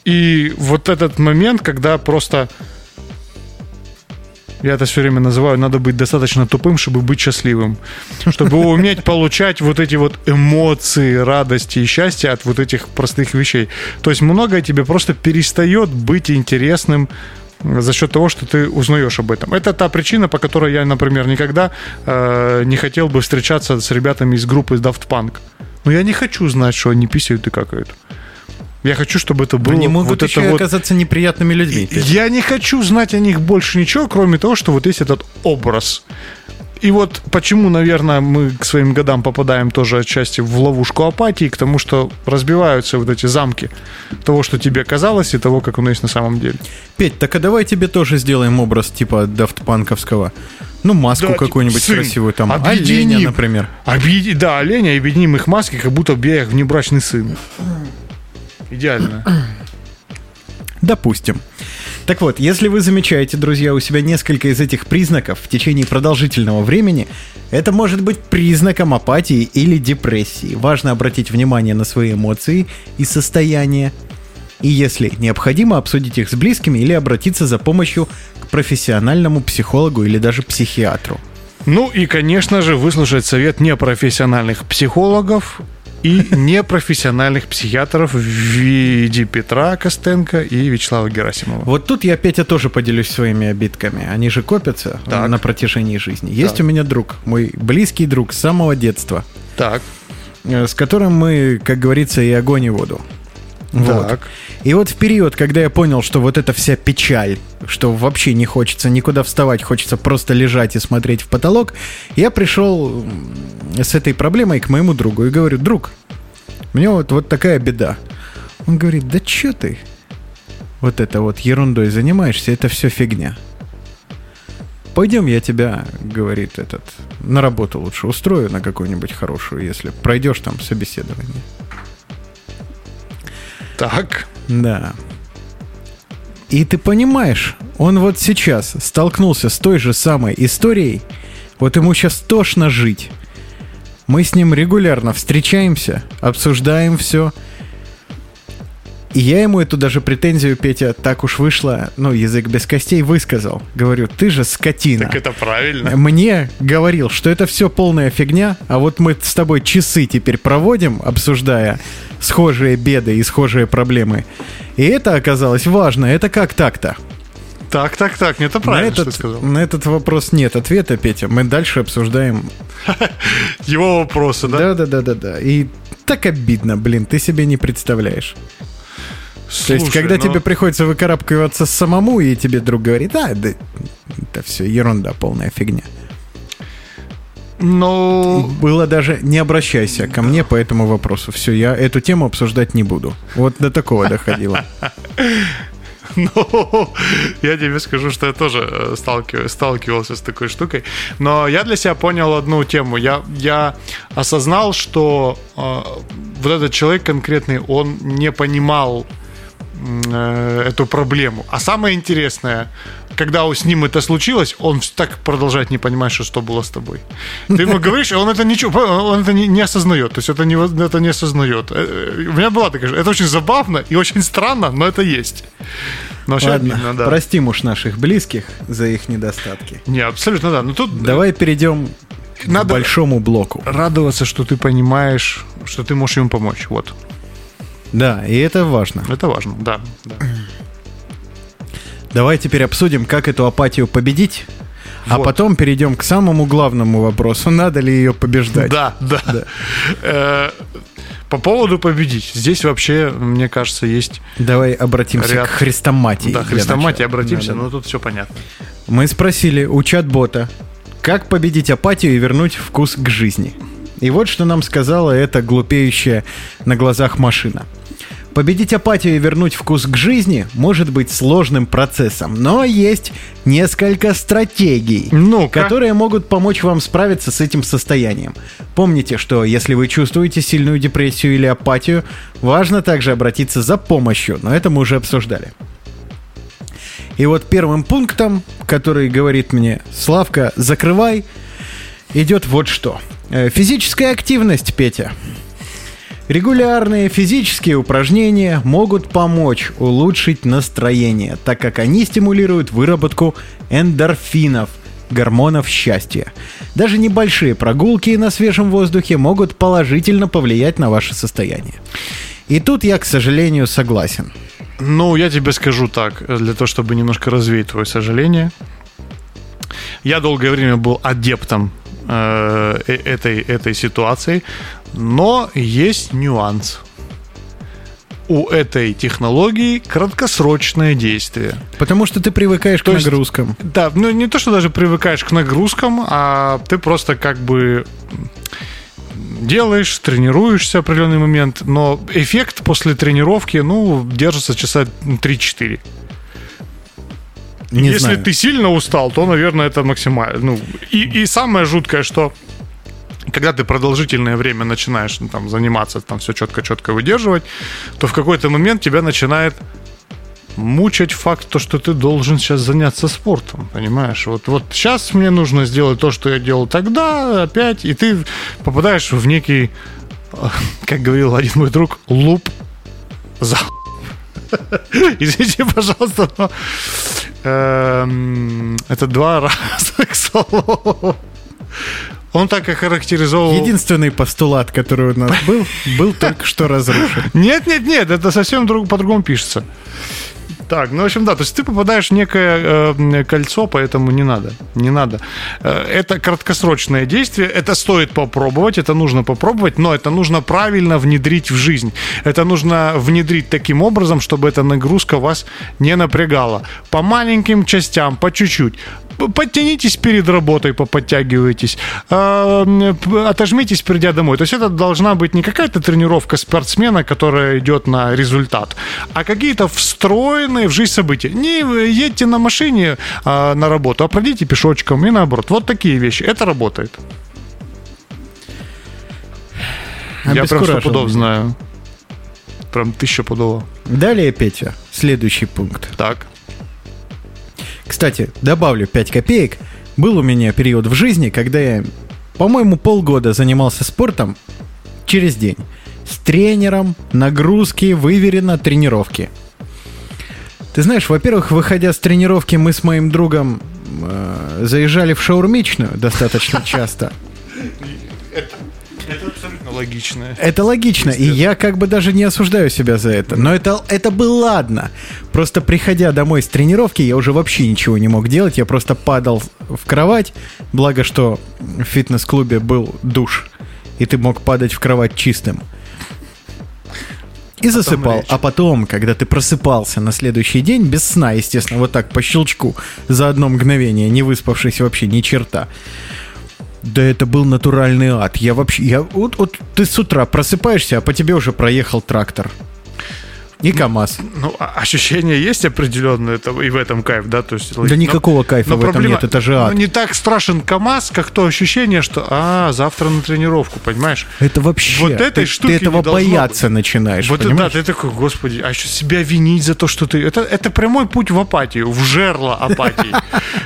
И вот этот момент, когда просто я это все время называю, надо быть достаточно тупым, чтобы быть счастливым. Чтобы уметь получать вот эти вот эмоции, радости и счастья от вот этих простых вещей. То есть многое тебе просто перестает быть интересным за счет того, что ты узнаешь об этом. Это та причина, по которой я, например, никогда э, не хотел бы встречаться с ребятами из группы Daft Punk. Но я не хочу знать, что они писают и какают. Я хочу, чтобы это было Они могут вот еще это и вот оказаться неприятными людьми. я не хочу знать о них больше ничего, кроме того, что вот есть этот образ. И вот почему, наверное, мы к своим годам попадаем тоже отчасти в ловушку апатии, к тому, что разбиваются вот эти замки того, что тебе казалось, и того, как оно есть на самом деле. Петь, так а давай тебе тоже сделаем образ типа дафтпанковского. Ну, маску Да, какую-нибудь сын, красивую там. объединим. Оленя, например. Объеди- Да, оленя, объединим их маски, как будто я их внебрачный сын. Идеально. Допустим. Так вот, если вы замечаете, друзья, у себя несколько из этих признаков в течение продолжительного времени, это может быть признаком апатии или депрессии. Важно обратить внимание на свои эмоции и состояние. И если необходимо, обсудить их с близкими или обратиться за помощью к профессиональному психологу или даже психиатру. Ну и, конечно же, выслушать совет непрофессиональных психологов и непрофессиональных психиатров в виде Петра Костенко и Вячеслава Герасимова. Вот тут я, Петя, тоже поделюсь своими обидками. Они же копятся Так. на протяжении жизни. Есть Так. у меня друг, мой близкий друг с самого детства, Так, э, с которым мы, как говорится, и огонь, и воду. Вот. так. И вот в период, когда я понял, что вот эта вся печаль, что вообще не хочется никуда вставать, хочется просто лежать и смотреть в потолок, я пришел с этой проблемой к моему другу и говорю, друг, мне вот, вот такая беда. Он говорит, да чё ты вот это вот ерундой занимаешься, это все фигня. Пойдем, я тебя, говорит этот, на работу лучше устрою, на какую-нибудь хорошую, если пройдешь там собеседование. Так. Да. И ты понимаешь, он вот сейчас столкнулся с той же самой историей, вот ему сейчас тошно жить. Мы с ним регулярно встречаемся, обсуждаем все. И я ему эту даже претензию, Петя, так уж вышло, ну, язык без костей высказал. Говорю, ты же скотина. Так это правильно. Мне говорил, что это все полная фигня, а вот мы с тобой часы теперь проводим, обсуждая схожие беды и схожие проблемы. И это оказалось важно. Это как так-то? Так, так, так. Это На правильно, что ты этот, сказал. на этот вопрос нет ответа, Петя. Мы дальше обсуждаем. Его вопросы, да? Да-да-да-да-да. И так обидно, блин, ты себе не представляешь. То есть, Слушай, когда ну, тебе приходится выкарабкиваться самому, и тебе друг говорит, а, да, это все ерунда, полная фигня. Ну, Было даже не обращайся ко мне по этому вопросу. Все, я эту тему обсуждать не буду. Вот до такого доходило. Ну, я тебе скажу, что я тоже э, сталкив- сталкивался с такой штукой. Но я для себя понял одну тему. Я, я осознал, что э, вот этот человек конкретный, он не понимал эту проблему. А самое интересное, когда с ним это случилось, он так продолжает не понимать, что, что было с тобой. Ты ему говоришь, он это ничего, он это не, не осознает. То есть это не, это не осознает. Э, э, У меня была такая, же- это очень забавно и очень странно, но это есть. Но Ладно, обидно, да. простим уж наших близких за их недостатки. Не, абсолютно да. Но тут Давай перейдем к Надо- большому блоку. радоваться, что ты понимаешь, что ты можешь ему помочь. Вот. Да, и это важно. Это важно, да. да. Давай теперь обсудим, как эту апатию победить. А Вот. потом перейдем к самому главному вопросу. Надо ли ее побеждать? Да, да. Э, По поводу победить. Здесь вообще, мне кажется, есть... Давай обратимся Ряд. к хрестоматии. Да, хрестоматии обратимся, Да, да. но тут все понятно. Мы спросили у чат-бота, как победить апатию и вернуть вкус к жизни. И вот что нам сказала эта глупеющая на глазах машина. Победить апатию и вернуть вкус к жизни может быть сложным процессом, но есть несколько стратегий, Ну-ка. которые могут помочь вам справиться с этим состоянием. Помните, что если вы чувствуете сильную депрессию или апатию, важно также обратиться за помощью, но это мы уже обсуждали. И вот первым пунктом, который говорит мне Славка, закрывай, идет вот что. Э, Физическая активность, Петя. Регулярные физические упражнения могут помочь улучшить настроение, так как они стимулируют выработку эндорфинов, гормонов счастья. Даже небольшие прогулки на свежем воздухе могут положительно повлиять на ваше состояние. И тут я, к сожалению, согласен. Ну, я тебе скажу так, для того, чтобы немножко развеять твое сожаление. Я долгое время был адептом э, э- этой, этой ситуации, но есть нюанс. У этой технологии краткосрочное действие. Потому что ты привыкаешь То к есть- нагрузкам. Да, ну не то, что даже привыкаешь к нагрузкам, а ты просто как бы делаешь, тренируешься определенный момент, но эффект после тренировки, ну, держится часа 3-4. Не Если знаю. ты сильно устал, то, наверное, это максимально. Ну, и, и самое жуткое, что когда ты продолжительное время начинаешь ну, там, заниматься, там все четко-четко выдерживать, то в какой-то момент тебя начинает мучать факт, то, что ты должен сейчас заняться спортом, понимаешь? Вот, вот сейчас мне нужно сделать то, что я делал тогда, опять, и ты попадаешь в некий, как говорил один мой друг, луп за Извините, пожалуйста, но это два разных слова. Он так и характеризовал... Единственный постулат, который у нас был, был только что разрушен. Нет, нет, нет, это совсем друг, по-другому пишется. Так, ну, в общем, да, то есть ты попадаешь в некое э, кольцо, поэтому не надо, не надо. Э, это краткосрочное действие, это стоит попробовать, это нужно попробовать, но это нужно правильно внедрить в жизнь. Это нужно внедрить таким образом, чтобы эта нагрузка вас не напрягала. По маленьким частям, по чуть-чуть. Подтянитесь перед работой, поподтягивайтесь, э, отожмитесь, придя домой. То есть это должна быть не какая-то тренировка спортсмена, которая идет на результат, а какие-то встроенные в жизнь события. Не едьте на машине а, на работу, а пройдите пешочком и наоборот. Вот такие вещи. Это работает. Я прям Обескуражил сто пудов меня. знаю. Прям тысяча пудово. Далее, Петя, следующий пункт. Так. Кстати, добавлю 5 копеек. Был у меня период в жизни, когда я, по-моему, полгода занимался спортом через день. С тренером, нагрузки, выверено, тренировки. Ты знаешь, во-первых, выходя с тренировки, мы с моим другом э, заезжали в шаурмичную достаточно часто. Это абсолютно логично. Это логично, и я как бы даже не осуждаю себя за это. Но это, это было ладно. Просто приходя домой с тренировки, я уже вообще ничего не мог делать. Я просто падал в кровать. Благо, что в фитнес-клубе был душ, и ты мог падать в кровать чистым. И засыпал. лечь. А потом, когда ты просыпался на следующий день, без сна, естественно, вот так по щелчку, за одно мгновение, не выспавшись вообще ни черта. Да это был натуральный ад. Я вообще... Я, вот, вот ты с утра просыпаешься, а по тебе уже проехал трактор. И КАМАЗ. Ну, а- ощущение есть определенное, это и в этом кайф, да? То есть, Да никакого кайфа в этом нет, это же ад. ну, не так страшен КАМАЗ, как то ощущение, что, а, завтра на тренировку, понимаешь? Это вообще... Вот этой ты, штуки ты этого бояться начинаешь, Вот это, да, понимаешь? ты такой, господи, а еще себя винить за то, что ты... Это, это прямой путь в апатию, в жерло апатии.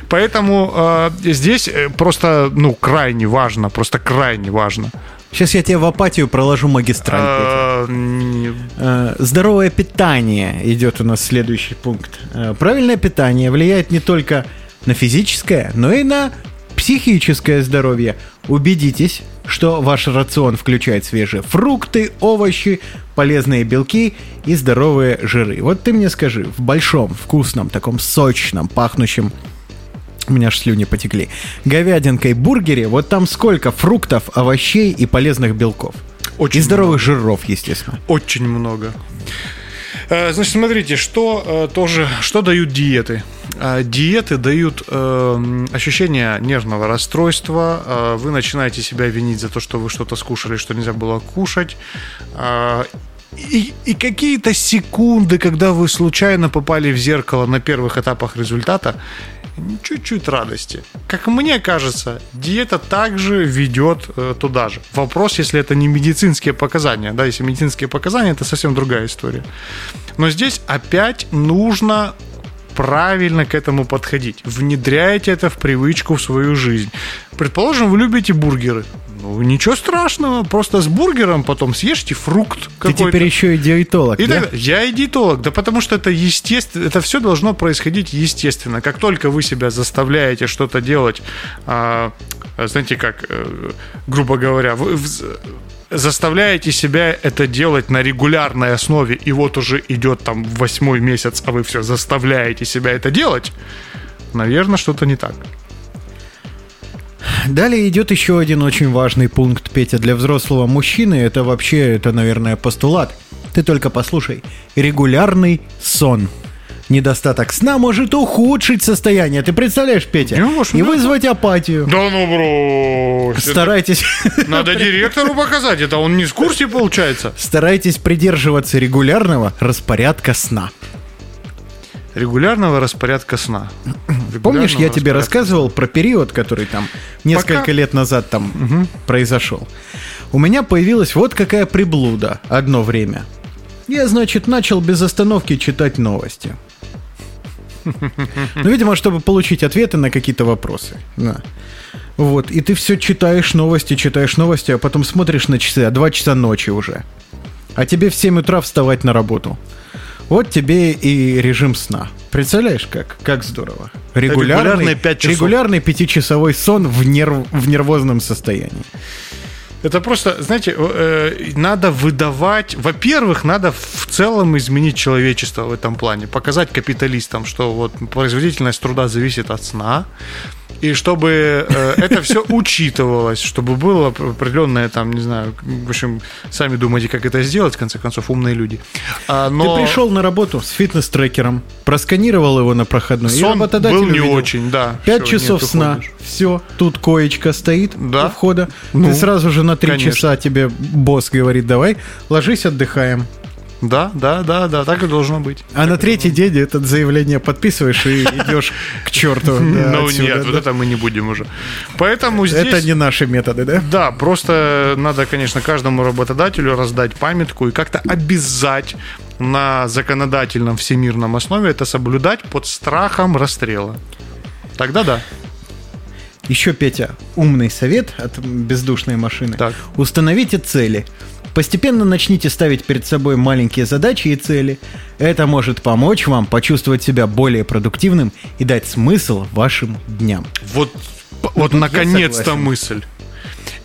Поэтому э, здесь просто, ну, крайне важно, просто крайне важно. Сейчас я тебе в апатию проложу магистраль. Не- Э, Здоровое питание идет у нас следующий пункт. Э, Правильное питание влияет не только на физическое, но и на психическое здоровье. Убедитесь, что ваш рацион включает свежие фрукты, овощи, полезные белки и здоровые жиры. Вот ты мне скажи, в большом, вкусном, таком сочном, пахнущем у меня аж слюни потекли, говядинкой бургере, вот там сколько фруктов, овощей и полезных белков. Очень и здоровых много. жиров, естественно. Очень много. Э, Значит, смотрите, что э, тоже, что дают диеты? Э, Диеты дают э, ощущение нервного расстройства. Вы начинаете себя винить за то, что вы что-то скушали, что нельзя было кушать. И, и какие-то секунды, когда вы случайно попали в зеркало на первых этапах результата, чуть-чуть радости. Как мне кажется, диета также ведет э, туда же. Вопрос, если это не медицинские показания. Да, если медицинские показания, это совсем другая история. Но здесь опять нужно правильно к этому подходить. Внедряйте это в привычку в свою жизнь. Предположим, вы любите бургеры. Ну, ничего страшного, просто с бургером потом съешьте фрукт Ты какой-то. теперь еще и диетолог, И да? так- я и диетолог, да потому что это естественно, это все должно происходить естественно. Как только вы себя заставляете что-то делать, а, знаете как, э, грубо говоря, вы заставляете себя это делать на регулярной основе, и вот уже идет там восьмой месяц, а вы все заставляете себя это делать, наверное, что-то не так. Далее идет еще один очень важный пункт, Петя, для взрослого мужчины. Это вообще, это, наверное, постулат. Ты только послушай. Регулярный сон. Недостаток сна может ухудшить состояние. Ты представляешь, Петя? Может, И да. вызвать апатию. Да ну, брось. Старайтесь, Надо директору показать, это он не в курсе получается. старайтесь придерживаться регулярного распорядка сна. Регулярного распорядка сна. Помнишь, я Регулярного тебе рассказывал про период, который там несколько Пока- лет назад там произошел. У меня появилась вот какая приблуда одно время. Я, значит, начал без остановки читать новости. Ну, видимо, чтобы получить ответы на какие-то вопросы. Да. Вот, и ты все читаешь новости, читаешь новости, а потом смотришь на часы, а 2 часа ночи уже. А тебе в 7 утра вставать на работу. Вот тебе и режим сна. Представляешь, как, как здорово. Регулярный, Регулярные пять часов. регулярный пятичасовой сон в, нерв, в нервозном состоянии. Это просто, знаете, э, надо выдавать. Во-первых, надо в целом изменить человечество в этом плане, показать капиталистам, что вот производительность труда зависит от сна. И чтобы э, это все учитывалось, чтобы было определенное там, не знаю, в общем, сами думайте, как это сделать, в конце концов, умные люди. А, но Ты пришел на работу с фитнес-трекером, просканировал его на проходной, сон был не увидел. очень, да. Пять часов нет, сна. уходишь. Все, тут коечка стоит Да. у входа. Ну, Ты сразу же на три часа тебе босс говорит, давай, ложись, отдыхаем. Да, да, да, да, так и должно быть. А на третий день это заявление подписываешь и идешь к черту. ну нет, вот это мы не будем уже. Поэтому здесь... Это не наши методы, да? Да, просто надо, конечно, каждому работодателю раздать памятку и как-то обязать на законодательном всемирном основе это соблюдать под страхом расстрела. Тогда да. Еще, Петя, умный совет от бездушной машины. Так. Установите цели. Постепенно начните ставить перед собой маленькие задачи и цели. Это может помочь вам почувствовать себя более продуктивным и дать смысл вашим дням. Вот, вот наконец-то мысль.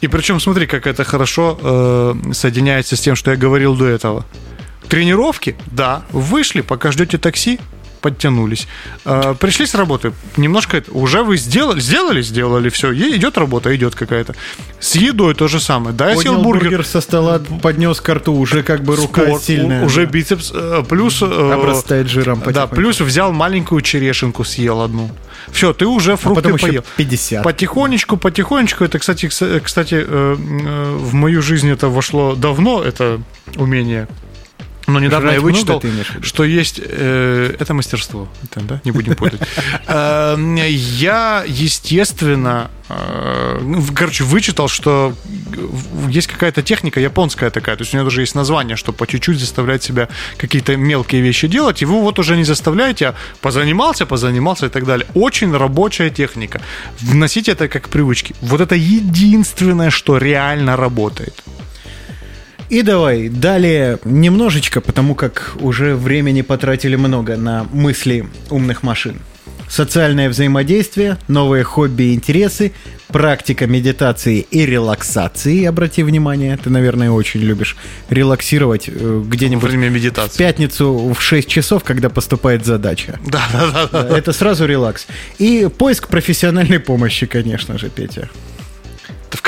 И причем смотри, как это хорошо э, соединяется с тем, что я говорил до этого. Тренировки, да, вышли, пока ждете такси, подтянулись. Э, пришли с работы, немножко это- уже вы сделали, сделали, сделали, все, идет работа, идет какая-то. С едой то же самое. Да, я Поднял бургер, бургер со стола, поднес к рту, уже как бы рука спорт, сильная. уже да. бицепс, э, плюс... э, обрастает жиром Да, плюс взял маленькую черешенку, съел одну. Все, ты уже а фрукты еще поел. 50. Потихонечку, потихонечку. Это, кстати, кс- кстати, э, э, в мою жизнь это вошло давно, это умение. Но недавно Жрать я много вычитал, что есть... э, это мастерство. Это, да? Не будем путать. Э, Я, естественно, э, ну, короче, вычитал, что есть какая-то техника японская такая, то есть у нее даже есть название, что по чуть-чуть заставлять себя какие-то мелкие вещи делать, и вы вот уже не заставляете, а позанимался, позанимался и так далее. Очень рабочая техника. Вносите это как привычки. Вот это единственное, что реально работает. И давай, далее немножечко, потому как уже времени потратили много на мысли умных машин. социальное взаимодействие, новые хобби и интересы, практика медитации и релаксации. Обрати внимание, ты, наверное, очень любишь релаксировать э, Во где-нибудь время в медитации. пятницу в 6 часов, когда поступает задача. Да, да, да, да. Это сразу релакс. И поиск профессиональной помощи, конечно же, Петя.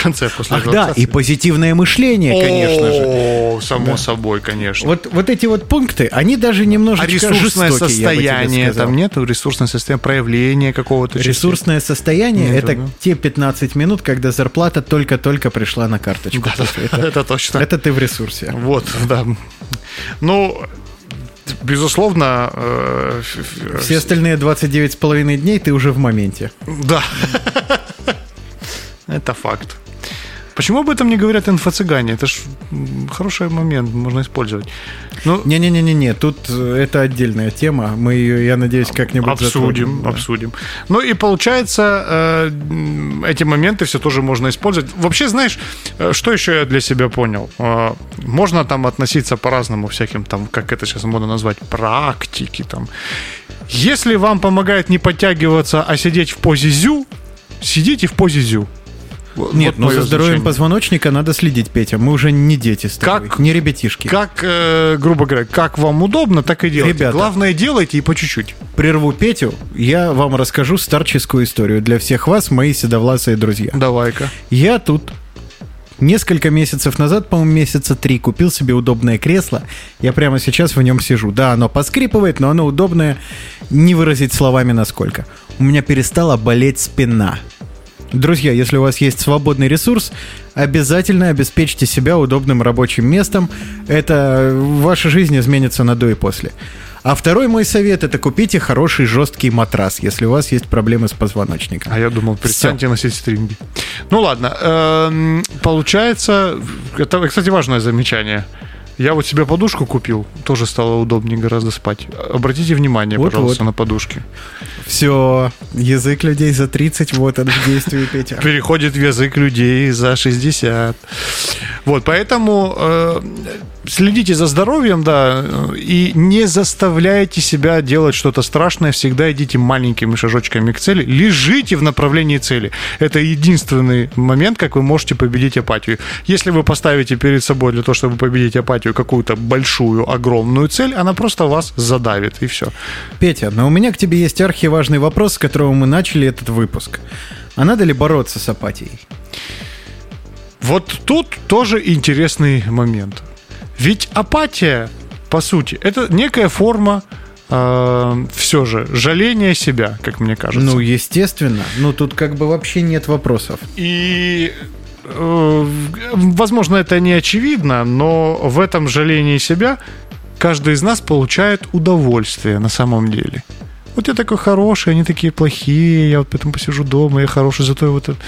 Конце после Ах да, и позитивное мышление, конечно же. О, само собой, конечно. Вот, вот эти вот пункты, они даже а немножечко ресурсное жестокие, состояние там нету? Ресурсное состояние, проявление какого-то части? Ресурсное состояние Нету, это да. те 15 минут, когда зарплата только-только пришла на карточку. Да, да, это, это точно. это ты в ресурсе. Вот, да. Ну, безусловно... э, ф- Все остальные 29,5 дней ты уже в моменте. Да. Это факт. Почему об этом не говорят инфо-цыгане? Это ж хороший момент, можно использовать. Ну, Не-не-не-не, тут э, это отдельная тема. Мы ее, я надеюсь, как-нибудь обсудим, затронем, да. обсудим. Ну и получается, э, эти моменты все тоже можно использовать. Вообще, знаешь, э, что еще я для себя понял? Можно там относиться по-разному всяким, там, как это сейчас можно назвать, практики там. Если вам помогает не подтягиваться, а сидеть в позе зю, сидите в позе зю. Вот Нет, ну моё за здоровьем заключение. позвоночника надо следить, Петя. Мы уже не дети с тобой, Как- не ребятишки. Как, э, грубо говоря, как вам удобно, так и делайте. Ребята. Главное, делайте и по чуть-чуть. Прерву Петю, я вам расскажу старческую историю для всех вас, мои седовласые друзья. Давай-ка. Я тут несколько месяцев назад, по-моему, месяца три, купил себе удобное кресло. Я прямо сейчас в нем сижу. Да, оно поскрипывает, но оно удобное. Не выразить словами насколько. У меня перестала болеть спина. Друзья, если у вас есть свободный ресурс, обязательно обеспечьте себя удобным рабочим местом. Это ваша жизнь изменится на до и после. А второй мой совет – это купите хороший жесткий матрас, если у вас есть проблемы с позвоночником. А я думал, перестаньте носить стринги. Ну ладно, эм, получается, это, кстати, важное замечание. Я вот себе подушку купил, тоже стало удобнее гораздо спать. Обратите внимание, Вот-вот. пожалуйста, на подушки. Все, язык людей за 30, вот он в действии, Петя. Переходит в язык людей за 60. Вот, поэтому э, следите за здоровьем, да, и не заставляйте себя делать что-то страшное. Всегда идите маленькими шажочками к цели. Лежите в направлении цели. Это единственный момент, как вы можете победить апатию. Если вы поставите перед собой для того, чтобы победить апатию, какую-то большую, огромную цель, она просто вас задавит, и все. Петя, но у меня к тебе есть архиважный вопрос, с которого мы начали этот выпуск. А надо ли бороться с апатией? Вот тут тоже интересный момент. Ведь апатия, по сути, это некая форма все же жаления себя, как мне кажется. Ну, естественно. Ну, тут как бы вообще нет вопросов. И э, возможно, это не очевидно, но в этом жалении себя каждый из нас получает удовольствие на самом деле. Вот я такой хороший, они такие плохие, я вот поэтому посижу дома, я хороший, зато я вот это.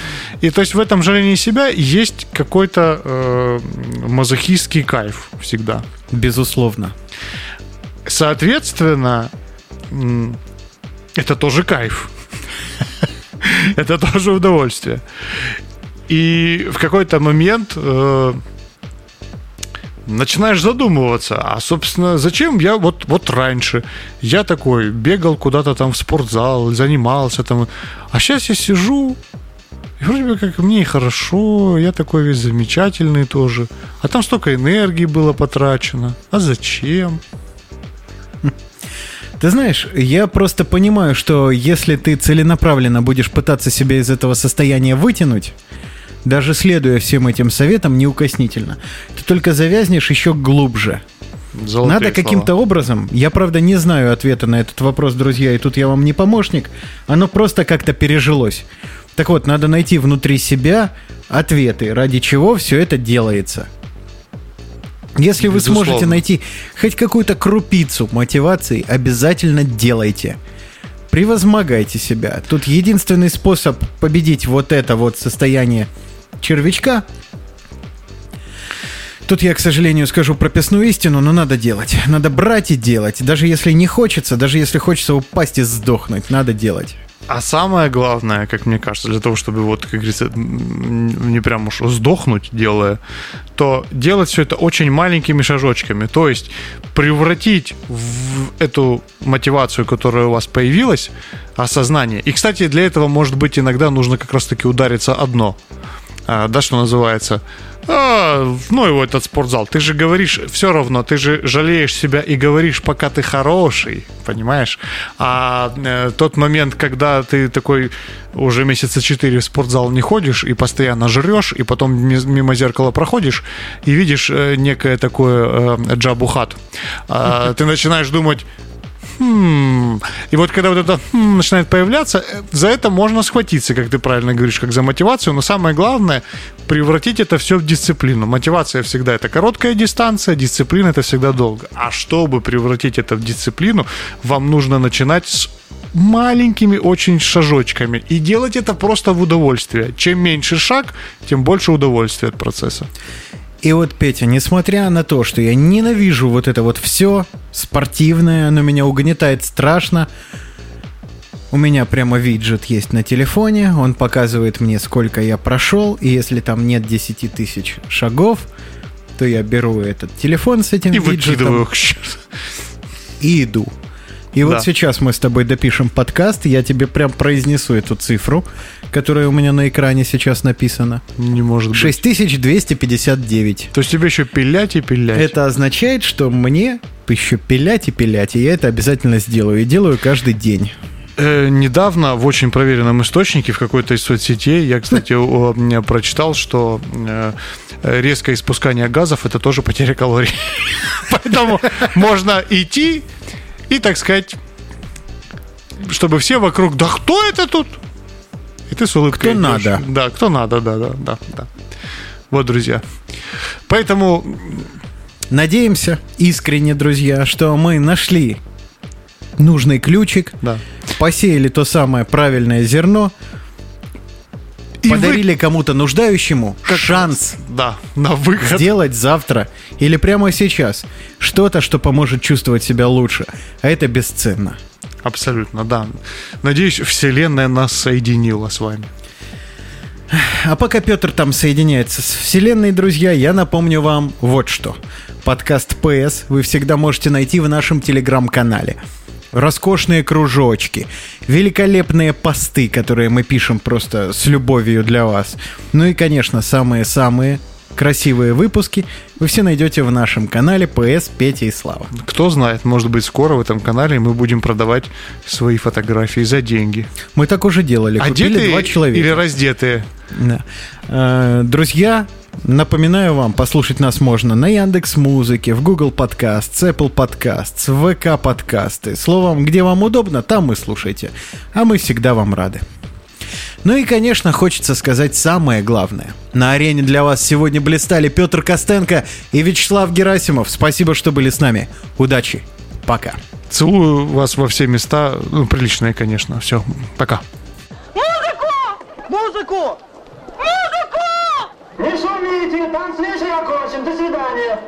И то есть в этом жалении себя есть какой-то э, мазохистский кайф всегда. Безусловно. Соответственно, это тоже кайф. Это тоже удовольствие. И в какой-то момент э, начинаешь задумываться, а, собственно, зачем я вот, вот раньше? Я такой бегал куда-то там в спортзал, занимался там, а сейчас я сижу, и вроде бы как мне хорошо, я такой весь замечательный тоже, а там столько энергии было потрачено, а зачем? Ты знаешь, я просто понимаю, что если ты целенаправленно будешь пытаться себя из этого состояния вытянуть, даже следуя всем этим советам неукоснительно, ты только завязнешь еще глубже. Золотые Надо каким-то образом, я правда не знаю ответа на этот вопрос, друзья, и тут я вам не помощник, оно просто как-то пережилось. Так вот, надо найти внутри себя ответы, ради чего все это делается. Если вы Безусловно. сможете найти хоть какую-то крупицу мотивации, обязательно делайте. Превозмогайте себя. Тут единственный способ победить вот это вот состояние червячка. Тут я, к сожалению, скажу прописную истину, но надо делать. Надо брать и делать. Даже если не хочется, даже если хочется упасть и сдохнуть, надо делать. А самое главное, как мне кажется, для того, чтобы вот, как говорится, не прям уж сдохнуть делая, то делать все это очень маленькими шажочками. То есть превратить в эту мотивацию, которая у вас появилась, осознание. И, кстати, для этого, может быть, иногда нужно как раз-таки удариться одно. А, да, что называется. А, ну его этот спортзал. Ты же говоришь, все равно, ты же жалеешь себя и говоришь, пока ты хороший, понимаешь? А э, тот момент, когда ты такой уже месяца четыре в спортзал не ходишь и постоянно жрешь, и потом ми- мимо зеркала проходишь и видишь э, некое такое э, джабухат, а, ты начинаешь думать, «Хм». И вот когда вот это «хм» начинает появляться, э, за это можно схватиться, как ты правильно говоришь, как за мотивацию. Но самое главное превратить это все в дисциплину. Мотивация всегда это короткая дистанция, дисциплина это всегда долго. А чтобы превратить это в дисциплину, вам нужно начинать с маленькими очень шажочками и делать это просто в удовольствие. Чем меньше шаг, тем больше удовольствия от процесса. И вот, Петя, несмотря на то, что я ненавижу вот это вот все спортивное, оно меня угнетает страшно, у меня прямо виджет есть на телефоне, он показывает мне, сколько я прошел, и если там нет 10 тысяч шагов, то я беру этот телефон с этим И виджетом выкидываю и иду. И Да. вот сейчас мы с тобой допишем подкаст, я тебе прям произнесу эту цифру, которая у меня на экране сейчас написана. Не может быть. 6259. То есть тебе еще пилять и пилять. Это означает, что мне еще пилять и пилять, и я это обязательно сделаю. И делаю каждый день. Э, недавно в очень проверенном источнике в какой-то из соцсетей я, кстати, о, м, прочитал, что э, резкое испускание газов это тоже потеря калорий. Поэтому можно идти и, так сказать, чтобы все вокруг, да кто это тут? И ты с улыбкой Кто идешь. надо. Да, кто надо, да, да, да, да. Вот, друзья. Поэтому Надеемся, искренне, друзья, что мы нашли нужный ключик, Да. посеяли то самое правильное зерно, И вы- подарили кому-то нуждающему шанс Да, на выход. сделать завтра или прямо сейчас что-то, что поможет чувствовать себя лучше. А это бесценно. Абсолютно, да. Надеюсь, Вселенная нас соединила с вами. А пока Петр там соединяется с Вселенной, друзья, я напомню вам вот что. Подкаст PS вы всегда можете найти в нашем телеграм-канале. Роскошные кружочки, великолепные посты, которые мы пишем просто с любовью для вас. Ну и, конечно, самые-самые красивые выпуски вы все найдете в нашем канале PS Петя и Слава. Кто знает, может быть, скоро в этом канале мы будем продавать свои фотографии за деньги. Мы так уже делали, купили Одетые два человека. или раздетые? Да. Э, Друзья, напоминаю вам, послушать нас можно на Яндекс Музыке, в Google Подкаст, Apple Подкаст, ВК Подкасты. Словом, где вам удобно, там и слушайте. А мы всегда вам рады. Ну и, конечно, хочется сказать самое главное. На арене для вас сегодня блистали Петр Костенко и Вячеслав Герасимов. Спасибо, что были с нами. Удачи. Пока. Целую вас во все места. Ну, приличные, конечно. Все, пока. Музыку! Музыку! Не шумите, танцвишь окончен, до свидания.